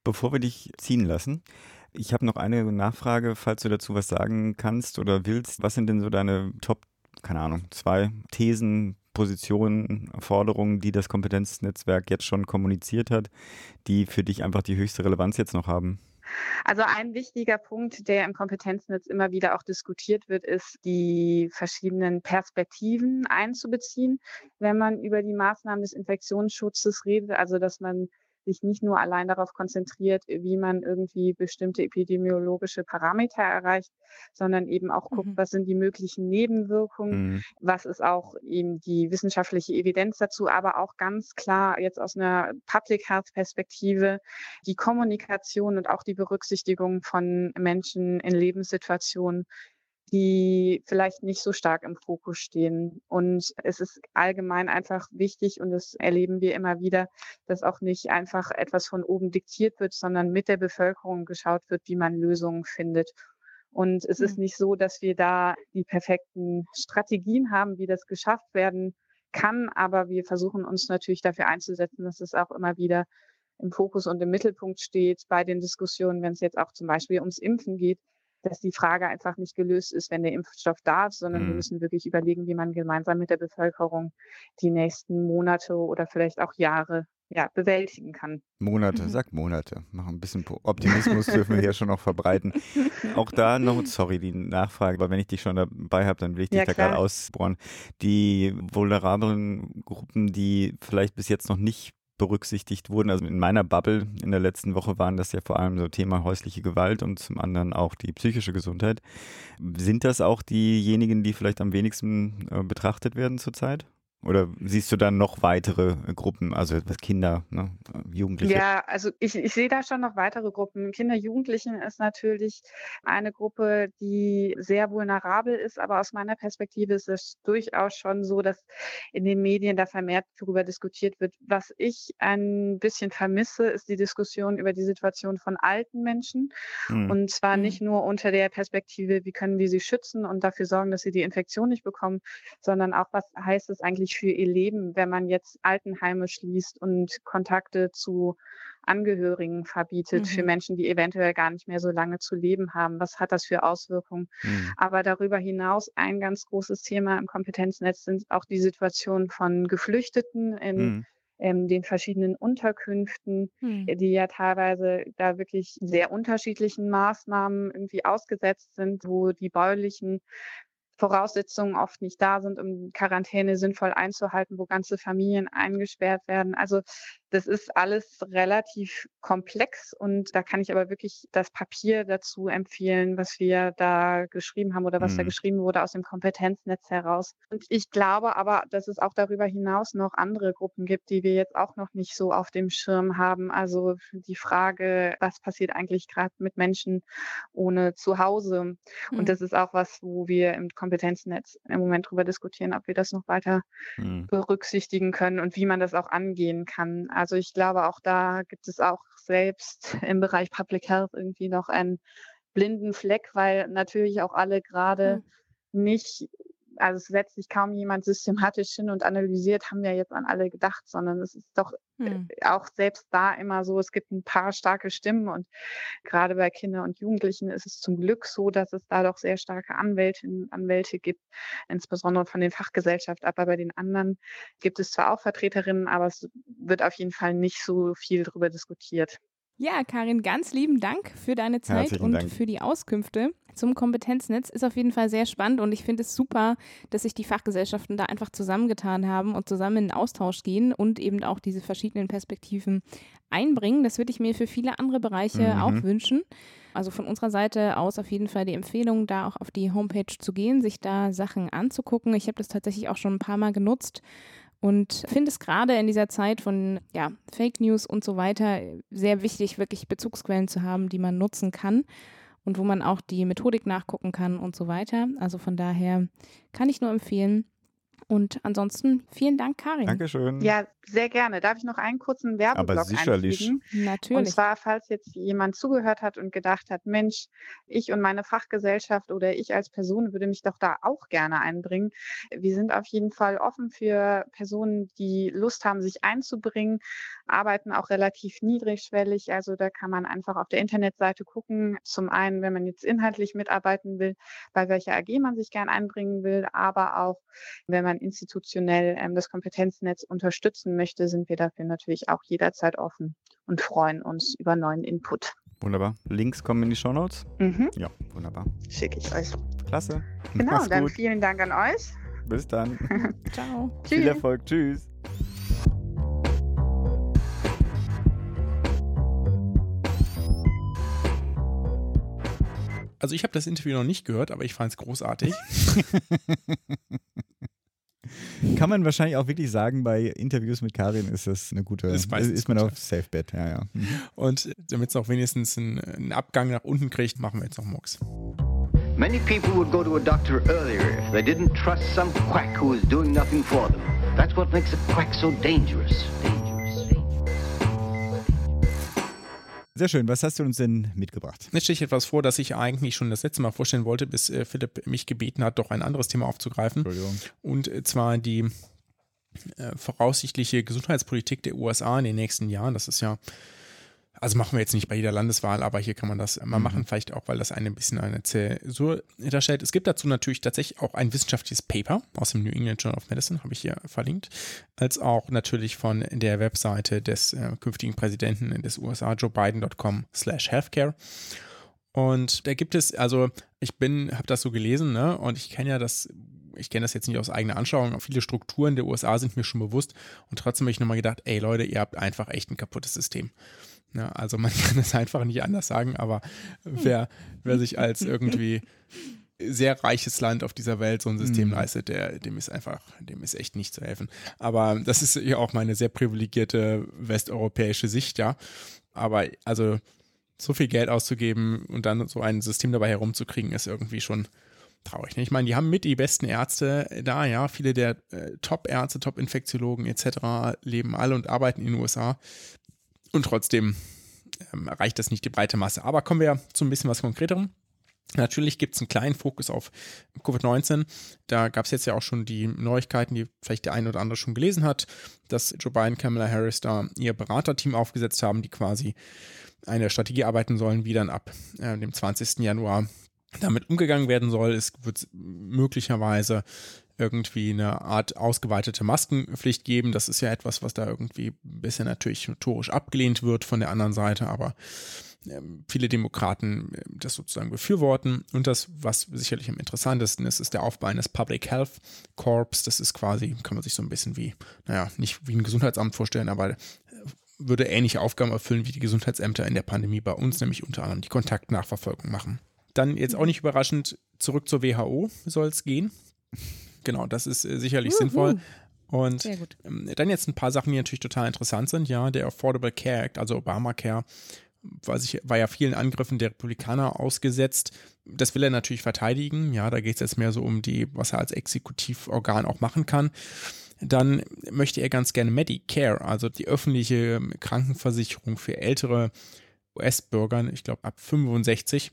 Bevor wir dich ziehen lassen, ich habe noch eine Nachfrage, falls du dazu was sagen kannst oder willst. Was sind denn so deine Top, keine Ahnung, zwei Thesen, Positionen, Forderungen, die das Kompetenznetzwerk jetzt schon kommuniziert hat, die für dich einfach die höchste Relevanz jetzt noch haben? Also ein wichtiger Punkt, der im Kompetenznetz immer wieder auch diskutiert wird, ist, die verschiedenen Perspektiven einzubeziehen, wenn man über die Maßnahmen des Infektionsschutzes redet. Also dass man sich nicht nur allein darauf konzentriert, wie man irgendwie bestimmte epidemiologische Parameter erreicht, sondern eben auch guckt, mhm. was sind die möglichen Nebenwirkungen, mhm. was ist auch eben die wissenschaftliche Evidenz dazu, aber auch ganz klar jetzt aus einer Public Health Perspektive die Kommunikation und auch die Berücksichtigung von Menschen in Lebenssituationen, die vielleicht nicht so stark im Fokus stehen. Und es ist allgemein einfach wichtig und das erleben wir immer wieder, dass auch nicht einfach etwas von oben diktiert wird, sondern mit der Bevölkerung geschaut wird, wie man Lösungen findet. Und es ist hm. nicht so, dass wir da die perfekten Strategien haben, wie das geschafft werden kann, aber wir versuchen uns natürlich dafür einzusetzen, dass es auch immer wieder im Fokus und im Mittelpunkt steht bei den Diskussionen, wenn es jetzt auch zum Beispiel ums Impfen geht, dass die Frage einfach nicht gelöst ist, wenn der Impfstoff da ist, sondern mhm. wir müssen wirklich überlegen, wie man gemeinsam mit der Bevölkerung die nächsten Monate oder vielleicht auch Jahre ja, bewältigen kann. Monate, mhm. sag Monate. Mach ein bisschen Optimismus [laughs] dürfen wir hier schon noch verbreiten. Auch da noch, sorry, die Nachfrage, aber wenn ich dich schon dabei habe, dann will ich dich ja, da gerade ausbohren. Die vulnerablen Gruppen, die vielleicht bis jetzt noch nicht berücksichtigt wurden. Also in meiner Bubble in der letzten Woche waren das ja vor allem so Thema häusliche Gewalt und zum anderen auch die psychische Gesundheit. Sind das auch diejenigen, die vielleicht am wenigsten äh, betrachtet werden zurzeit? Oder siehst du dann noch weitere Gruppen, also Kinder, ne, Jugendliche? Ja, also ich, ich sehe da schon noch weitere Gruppen. Kinder, Jugendlichen ist natürlich eine Gruppe, die sehr vulnerabel ist, aber aus meiner Perspektive ist es durchaus schon so, dass in den Medien da vermehrt darüber diskutiert wird. Was ich ein bisschen vermisse, ist die Diskussion über die Situation von alten Menschen. Mhm. Und zwar mhm. nicht nur unter der Perspektive, wie können wir sie schützen und dafür sorgen, dass sie die Infektion nicht bekommen, sondern auch, was heißt es eigentlich, wichtig für ihr Leben, wenn man jetzt Altenheime schließt und Kontakte zu Angehörigen verbietet, mhm. für Menschen, die eventuell gar nicht mehr so lange zu leben haben. Was hat das für Auswirkungen? Mhm. Aber darüber hinaus ein ganz großes Thema im Kompetenznetz sind auch die Situation von Geflüchteten in mhm ähm, den verschiedenen Unterkünften, hm. die ja teilweise da wirklich sehr unterschiedlichen Maßnahmen irgendwie ausgesetzt sind, wo die bäuerlichen Voraussetzungen oft nicht da sind, um Quarantäne sinnvoll einzuhalten, wo ganze Familien eingesperrt werden. Also Das ist alles relativ komplex und da kann ich aber wirklich das Papier dazu empfehlen, was wir da geschrieben haben oder was mhm. da geschrieben wurde aus dem Kompetenznetz heraus. Und ich glaube aber, dass es auch darüber hinaus noch andere Gruppen gibt, die wir jetzt auch noch nicht so auf dem Schirm haben. Also die Frage, was passiert eigentlich gerade mit Menschen ohne Zuhause? Mhm. Und das ist auch was, wo wir im Kompetenznetz im Moment drüber diskutieren, ob wir das noch weiter mhm. berücksichtigen können und wie man das auch angehen kann. Also ich glaube, auch da gibt es auch selbst [laughs] im Bereich Public Health irgendwie noch einen blinden Fleck, weil natürlich auch alle gerade mhm. nicht also es setzt sich kaum jemand systematisch hin und analysiert, haben wir jetzt an alle gedacht, sondern es ist doch hm. auch selbst da immer so, es gibt ein paar starke Stimmen und gerade bei Kindern und Jugendlichen ist es zum Glück so, dass es da doch sehr starke Anwältinnen und Anwälte gibt, insbesondere von den Fachgesellschaften. Aber bei den anderen gibt es zwar auch Vertreterinnen, aber es wird auf jeden Fall nicht so viel darüber diskutiert. Ja, Karin, ganz lieben Dank für deine Zeit Herzlichen und Dank. für die Auskünfte zum Kompetenznetz. Ist auf jeden Fall sehr spannend und ich finde es super, dass sich die Fachgesellschaften da einfach zusammengetan haben und zusammen in den Austausch gehen und eben auch diese verschiedenen Perspektiven einbringen. Das würde ich mir für viele andere Bereiche mhm. auch wünschen. Also von unserer Seite aus auf jeden Fall die Empfehlung, da auch auf die Homepage zu gehen, sich da Sachen anzugucken. Ich habe das tatsächlich auch schon ein paar Mal genutzt und finde es gerade in dieser Zeit von ja, Fake News und so weiter sehr wichtig, wirklich Bezugsquellen zu haben, die man nutzen kann und wo man auch die Methodik nachgucken kann und so weiter. Also von daher kann ich nur empfehlen, und ansonsten vielen Dank, Karin. Dankeschön. Ja, sehr gerne. Darf ich noch einen kurzen Werbeblock Aber sicherlich. einfügen? Natürlich. Und zwar, falls jetzt jemand zugehört hat und gedacht hat, Mensch, ich und meine Fachgesellschaft oder ich als Person würde mich doch da auch gerne einbringen. Wir sind auf jeden Fall offen für Personen, die Lust haben, sich einzubringen, arbeiten auch relativ niedrigschwellig. Also da kann man einfach auf der Internetseite gucken. Zum einen, wenn man jetzt inhaltlich mitarbeiten will, bei welcher AG man sich gern einbringen will, aber auch, wenn man institutionell ähm, das Kompetenznetz unterstützen möchte, sind wir dafür natürlich auch jederzeit offen und freuen uns über neuen Input. Wunderbar. Links kommen in die Show Notes. Mhm. Ja, wunderbar. Schicke ich euch. Klasse. Genau, [laughs] Mach's dann gut. vielen Dank an euch. Bis dann. [laughs] Ciao. Viel Erfolg. Tschüss. Also ich habe das Interview noch nicht gehört, aber ich fand es großartig. [laughs] Kann man wahrscheinlich auch wirklich sagen, bei Interviews mit Karin ist das eine gute, ist, ist man auf Safe Bet, ja, ja. Mhm. Und damit es auch wenigstens einen, einen, Abgang nach unten kriegt, machen wir jetzt noch Mux. Many people would go to a doctor earlier if they didn't trust some quack who is doing nothing for them. That's what makes a quack so dangerous. Sehr schön. Was hast du uns denn mitgebracht? Jetzt stehe ich etwas vor, das ich eigentlich schon das letzte Mal vorstellen wollte, bis äh, Philipp mich gebeten hat, doch ein anderes Thema aufzugreifen. Entschuldigung. Und äh, zwar die äh, voraussichtliche Gesundheitspolitik der USA in den nächsten Jahren. Das ist ja also machen wir jetzt nicht bei jeder Landeswahl, aber hier kann man das mal mhm. machen, vielleicht auch, weil das eine ein bisschen eine Zäsur hinterstellt. Es gibt dazu natürlich tatsächlich auch ein wissenschaftliches Paper aus dem New England Journal of Medicine, habe ich hier verlinkt, als auch natürlich von der Webseite des äh, künftigen Präsidenten des USA, Joe Biden.com slash healthcare. Und da gibt es, also ich bin, habe das so gelesen, ne, und ich kenne ja das ich kenne das jetzt nicht aus eigener Anschauung, aber viele Strukturen der USA sind mir schon bewusst und trotzdem habe ich nochmal gedacht, ey Leute, ihr habt einfach echt ein kaputtes System. Ja, also man [laughs] kann es einfach nicht anders sagen, aber wer, wer sich als irgendwie sehr reiches Land auf dieser Welt so ein System mhm. leistet, der, dem ist einfach, dem ist echt nicht zu helfen. Aber das ist ja auch meine sehr privilegierte westeuropäische Sicht, ja. Aber also so viel Geld auszugeben und dann so ein System dabei herumzukriegen, ist irgendwie schon traurig. Ne? Ich meine, die haben mit die besten Ärzte da, ja. Viele der äh, Top-Ärzte, Top-Infektiologen etc. leben alle und arbeiten in den USA. Und trotzdem ähm, erreicht das nicht die breite Masse. Aber kommen wir zu ein bisschen was Konkreterem. Natürlich gibt es einen kleinen Fokus auf Covid-19. Da gab es jetzt ja auch schon die Neuigkeiten, die vielleicht der eine oder andere schon gelesen hat, dass Joe Biden, Kamala Harris da ihr Beraterteam aufgesetzt haben, die quasi eine Strategie arbeiten sollen, wie dann ab äh, dem 20. Januar damit umgegangen werden soll. Es wird möglicherweise irgendwie eine Art ausgeweitete Maskenpflicht geben. Das ist ja etwas, was da irgendwie bisher natürlich notorisch abgelehnt wird von der anderen Seite, aber ähm, viele Demokraten ähm, das sozusagen befürworten. Und das, was sicherlich am interessantesten ist, ist der Aufbau eines Public Health Corps. Das ist quasi, kann man sich so ein bisschen wie, naja, nicht wie ein Gesundheitsamt vorstellen, aber äh, würde ähnliche Aufgaben erfüllen wie die Gesundheitsämter in der Pandemie bei uns, nämlich unter anderem die Kontaktnachverfolgung machen. Dann jetzt auch nicht überraschend, zurück zur WHO soll es gehen. Genau, das ist äh, sicherlich Juhu. sinnvoll. Und ähm, dann jetzt ein paar Sachen, die natürlich total interessant sind. Ja, der Affordable Care Act, also Obamacare, war, sich, war ja vielen Angriffen der Republikaner ausgesetzt. Das will er natürlich verteidigen. Ja, da geht es jetzt mehr so um die, was er als Exekutivorgan auch machen kann. Dann möchte er ganz gerne Medicare, also die öffentliche Krankenversicherung für ältere US-Bürger, ich glaube ab 65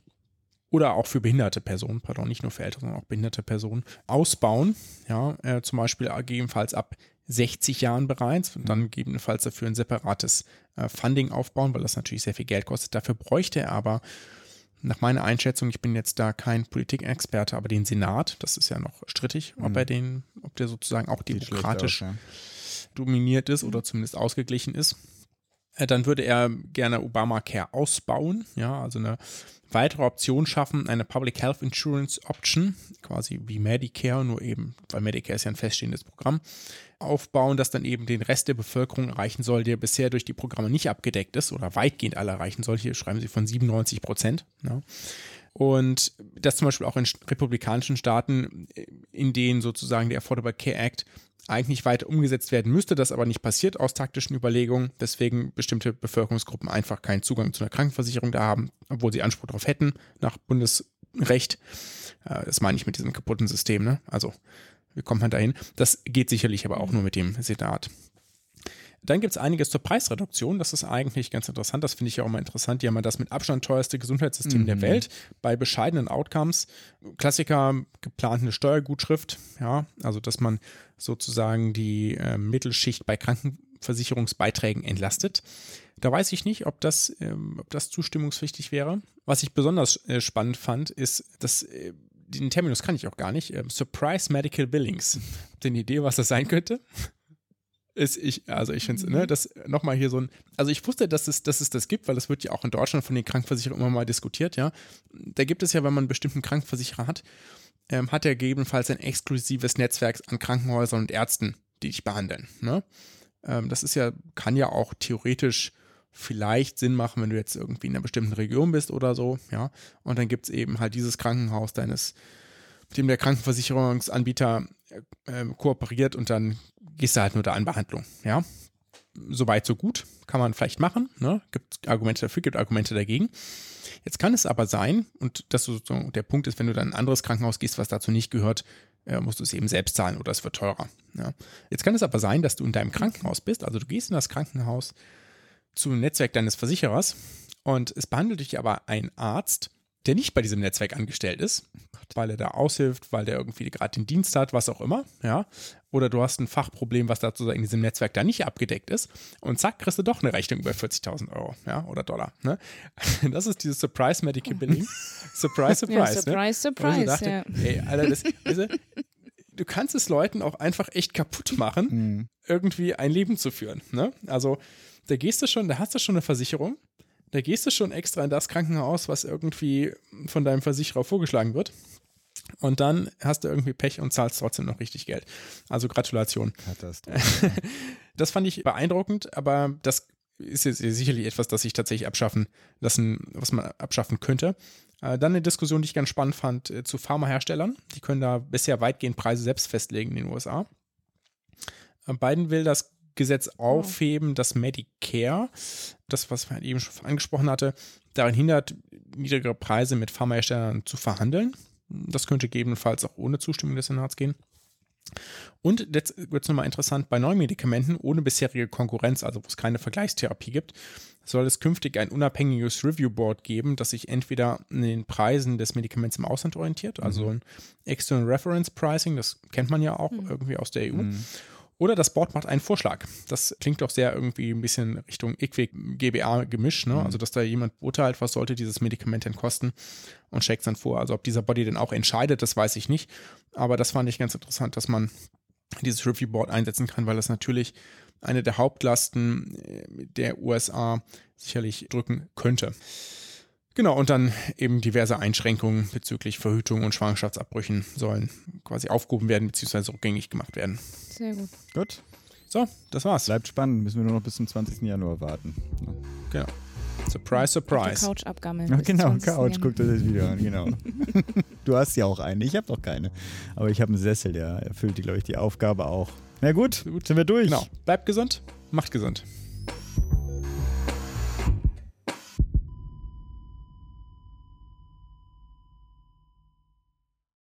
oder auch für behinderte Personen, pardon, nicht nur für ältere, sondern auch behinderte Personen, ausbauen. Ja, äh, zum Beispiel gegebenenfalls ab 60 Jahren bereits und dann gegebenenfalls dafür ein separates äh, Funding aufbauen, weil das natürlich sehr viel Geld kostet. Dafür bräuchte er aber nach meiner Einschätzung, ich bin jetzt da kein Politikexperte, aber den Senat, das ist ja noch strittig, ob mhm. er den, ob der sozusagen auch demokratisch aus, ja. dominiert ist oder zumindest ausgeglichen ist. Äh, dann würde er gerne Obamacare ausbauen, ja, also eine weitere Option schaffen, eine Public Health Insurance Option, quasi wie Medicare, nur eben, weil Medicare ist ja ein feststehendes Programm, aufbauen, das dann eben den Rest der Bevölkerung erreichen soll, der bisher durch die Programme nicht abgedeckt ist oder weitgehend alle erreichen soll. Hier schreiben sie von 97 Prozent. Ja. Und das zum Beispiel auch in republikanischen Staaten, in denen sozusagen der Affordable Care Act eigentlich weiter umgesetzt werden müsste, das aber nicht passiert aus taktischen Überlegungen, deswegen bestimmte Bevölkerungsgruppen einfach keinen Zugang zu einer Krankenversicherung da haben, obwohl sie Anspruch darauf hätten, nach Bundesrecht. Äh, das meine ich mit diesem kaputten System, ne? Also, wie kommt man dahin? Das geht sicherlich aber auch nur mit dem Senat. Dann gibt es einiges zur Preisreduktion. Das ist eigentlich ganz interessant. Das finde ich ja auch mal interessant. Die haben ja das mit Abstand teuerste Gesundheitssystem mhm. der Welt bei bescheidenen Outcomes. Klassiker geplant eine Steuergutschrift. Ja, also dass man sozusagen die äh, Mittelschicht bei Krankenversicherungsbeiträgen entlastet. Da weiß ich nicht, ob das, ähm, ob das zustimmungspflichtig wäre. Was ich besonders äh, spannend fand, ist, dass äh, den Terminus kann ich auch gar nicht. Ähm, Surprise Medical Billings. Habt ihr eine Idee, was das sein könnte? Ist ich, also ich finde es, ne, mhm. das nochmal hier so ein, also ich wusste, dass es, dass es das gibt, weil das wird ja auch in Deutschland von den Krankenversicherungen immer mal diskutiert, ja. Da gibt es ja, wenn man einen bestimmten Krankenversicherer hat, ähm, hat er gegebenenfalls ein exklusives Netzwerk an Krankenhäusern und Ärzten, die dich behandeln, ne? Ähm, das ist ja, kann ja auch theoretisch vielleicht Sinn machen, wenn du jetzt irgendwie in einer bestimmten Region bist oder so, ja. Und dann gibt es eben halt dieses Krankenhaus deines, mit dem der Krankenversicherungsanbieter äh, kooperiert und dann gehst du halt nur da in Behandlung, ja. Soweit, so gut. Kann man vielleicht machen. Ne? Gibt Argumente dafür, gibt Argumente dagegen. Jetzt kann es aber sein, und das so der Punkt ist, wenn du dann in ein anderes Krankenhaus gehst, was dazu nicht gehört, äh, musst du es eben selbst zahlen oder es wird teurer. Ja. Jetzt kann es aber sein, dass du in deinem Krankenhaus bist, also du gehst in das Krankenhaus zum Netzwerk deines Versicherers und es behandelt dich aber ein Arzt, der nicht bei diesem Netzwerk angestellt ist, weil er da aushilft, weil der irgendwie gerade den Dienst hat, was auch immer, ja. Oder du hast ein Fachproblem, was dazu in diesem Netzwerk da nicht abgedeckt ist und zack, kriegst du doch eine Rechnung über 40.000 Euro, ja, oder Dollar, ne? [laughs] Das ist dieses Surprise Medical [laughs] Billing. surprise, surprise, ja, Surprise, ne? surprise, dachte, ja. Ey, Alter, das, du, du kannst es Leuten auch einfach echt kaputt machen, mhm. irgendwie ein Leben zu führen, ne? Also, da gehst du schon, da hast du schon eine Versicherung, da gehst du schon extra in das Krankenhaus, was irgendwie von deinem Versicherer vorgeschlagen wird. Und dann hast du irgendwie Pech und zahlst trotzdem noch richtig Geld. Also Gratulation. [laughs] das fand ich beeindruckend, aber das ist jetzt sicherlich etwas, das sich tatsächlich abschaffen lassen, was man abschaffen könnte. Äh, dann eine Diskussion, die ich ganz spannend fand, äh, zu Pharmaherstellern. Die können da bisher weitgehend Preise selbst festlegen in den USA. Äh, Biden will das Gesetz aufheben, dass Medicare, das, was man eben schon angesprochen hatte, daran hindert, niedrigere Preise mit Pharmaherstellern zu verhandeln. Das könnte gegebenenfalls auch ohne Zustimmung des Senats gehen. Und jetzt wird es nochmal interessant, bei neuen Medikamenten ohne bisherige Konkurrenz, also wo es keine Vergleichstherapie gibt, soll es künftig ein unabhängiges Review Board geben, das sich entweder an den Preisen des Medikaments im Ausland orientiert, also mhm. ein External Reference Pricing, das kennt man ja auch mhm. irgendwie aus der EU, mhm. Oder das Board macht einen Vorschlag. Das klingt doch sehr irgendwie ein bisschen Richtung IQWIC GBA gemisch, ne? Mhm. Also, dass da jemand beurteilt, was sollte dieses Medikament denn kosten und schlägt es dann vor. Also, ob dieser Body denn auch entscheidet, das weiß ich nicht. Aber das fand ich ganz interessant, dass man dieses Review Board einsetzen kann, weil das natürlich eine der Hauptlasten äh, der USA sicherlich drücken könnte. Genau, und dann eben diverse Einschränkungen bezüglich Verhütung und Schwangerschaftsabbrüchen sollen quasi aufgehoben werden bzw. rückgängig gemacht werden. Sehr gut. Gut. So, das war's. Bleibt spannend, müssen wir nur noch bis zum 20. Januar warten. Genau. Surprise, surprise. Couch abgammeln. Ja, genau, Couch, guckt euch das Video an, genau. [laughs] du hast ja auch eine, ich habe doch keine. Aber ich habe einen Sessel, der erfüllt, glaube ich, die Aufgabe auch. Na gut, gut, sind wir durch. Genau. Bleibt gesund, macht gesund.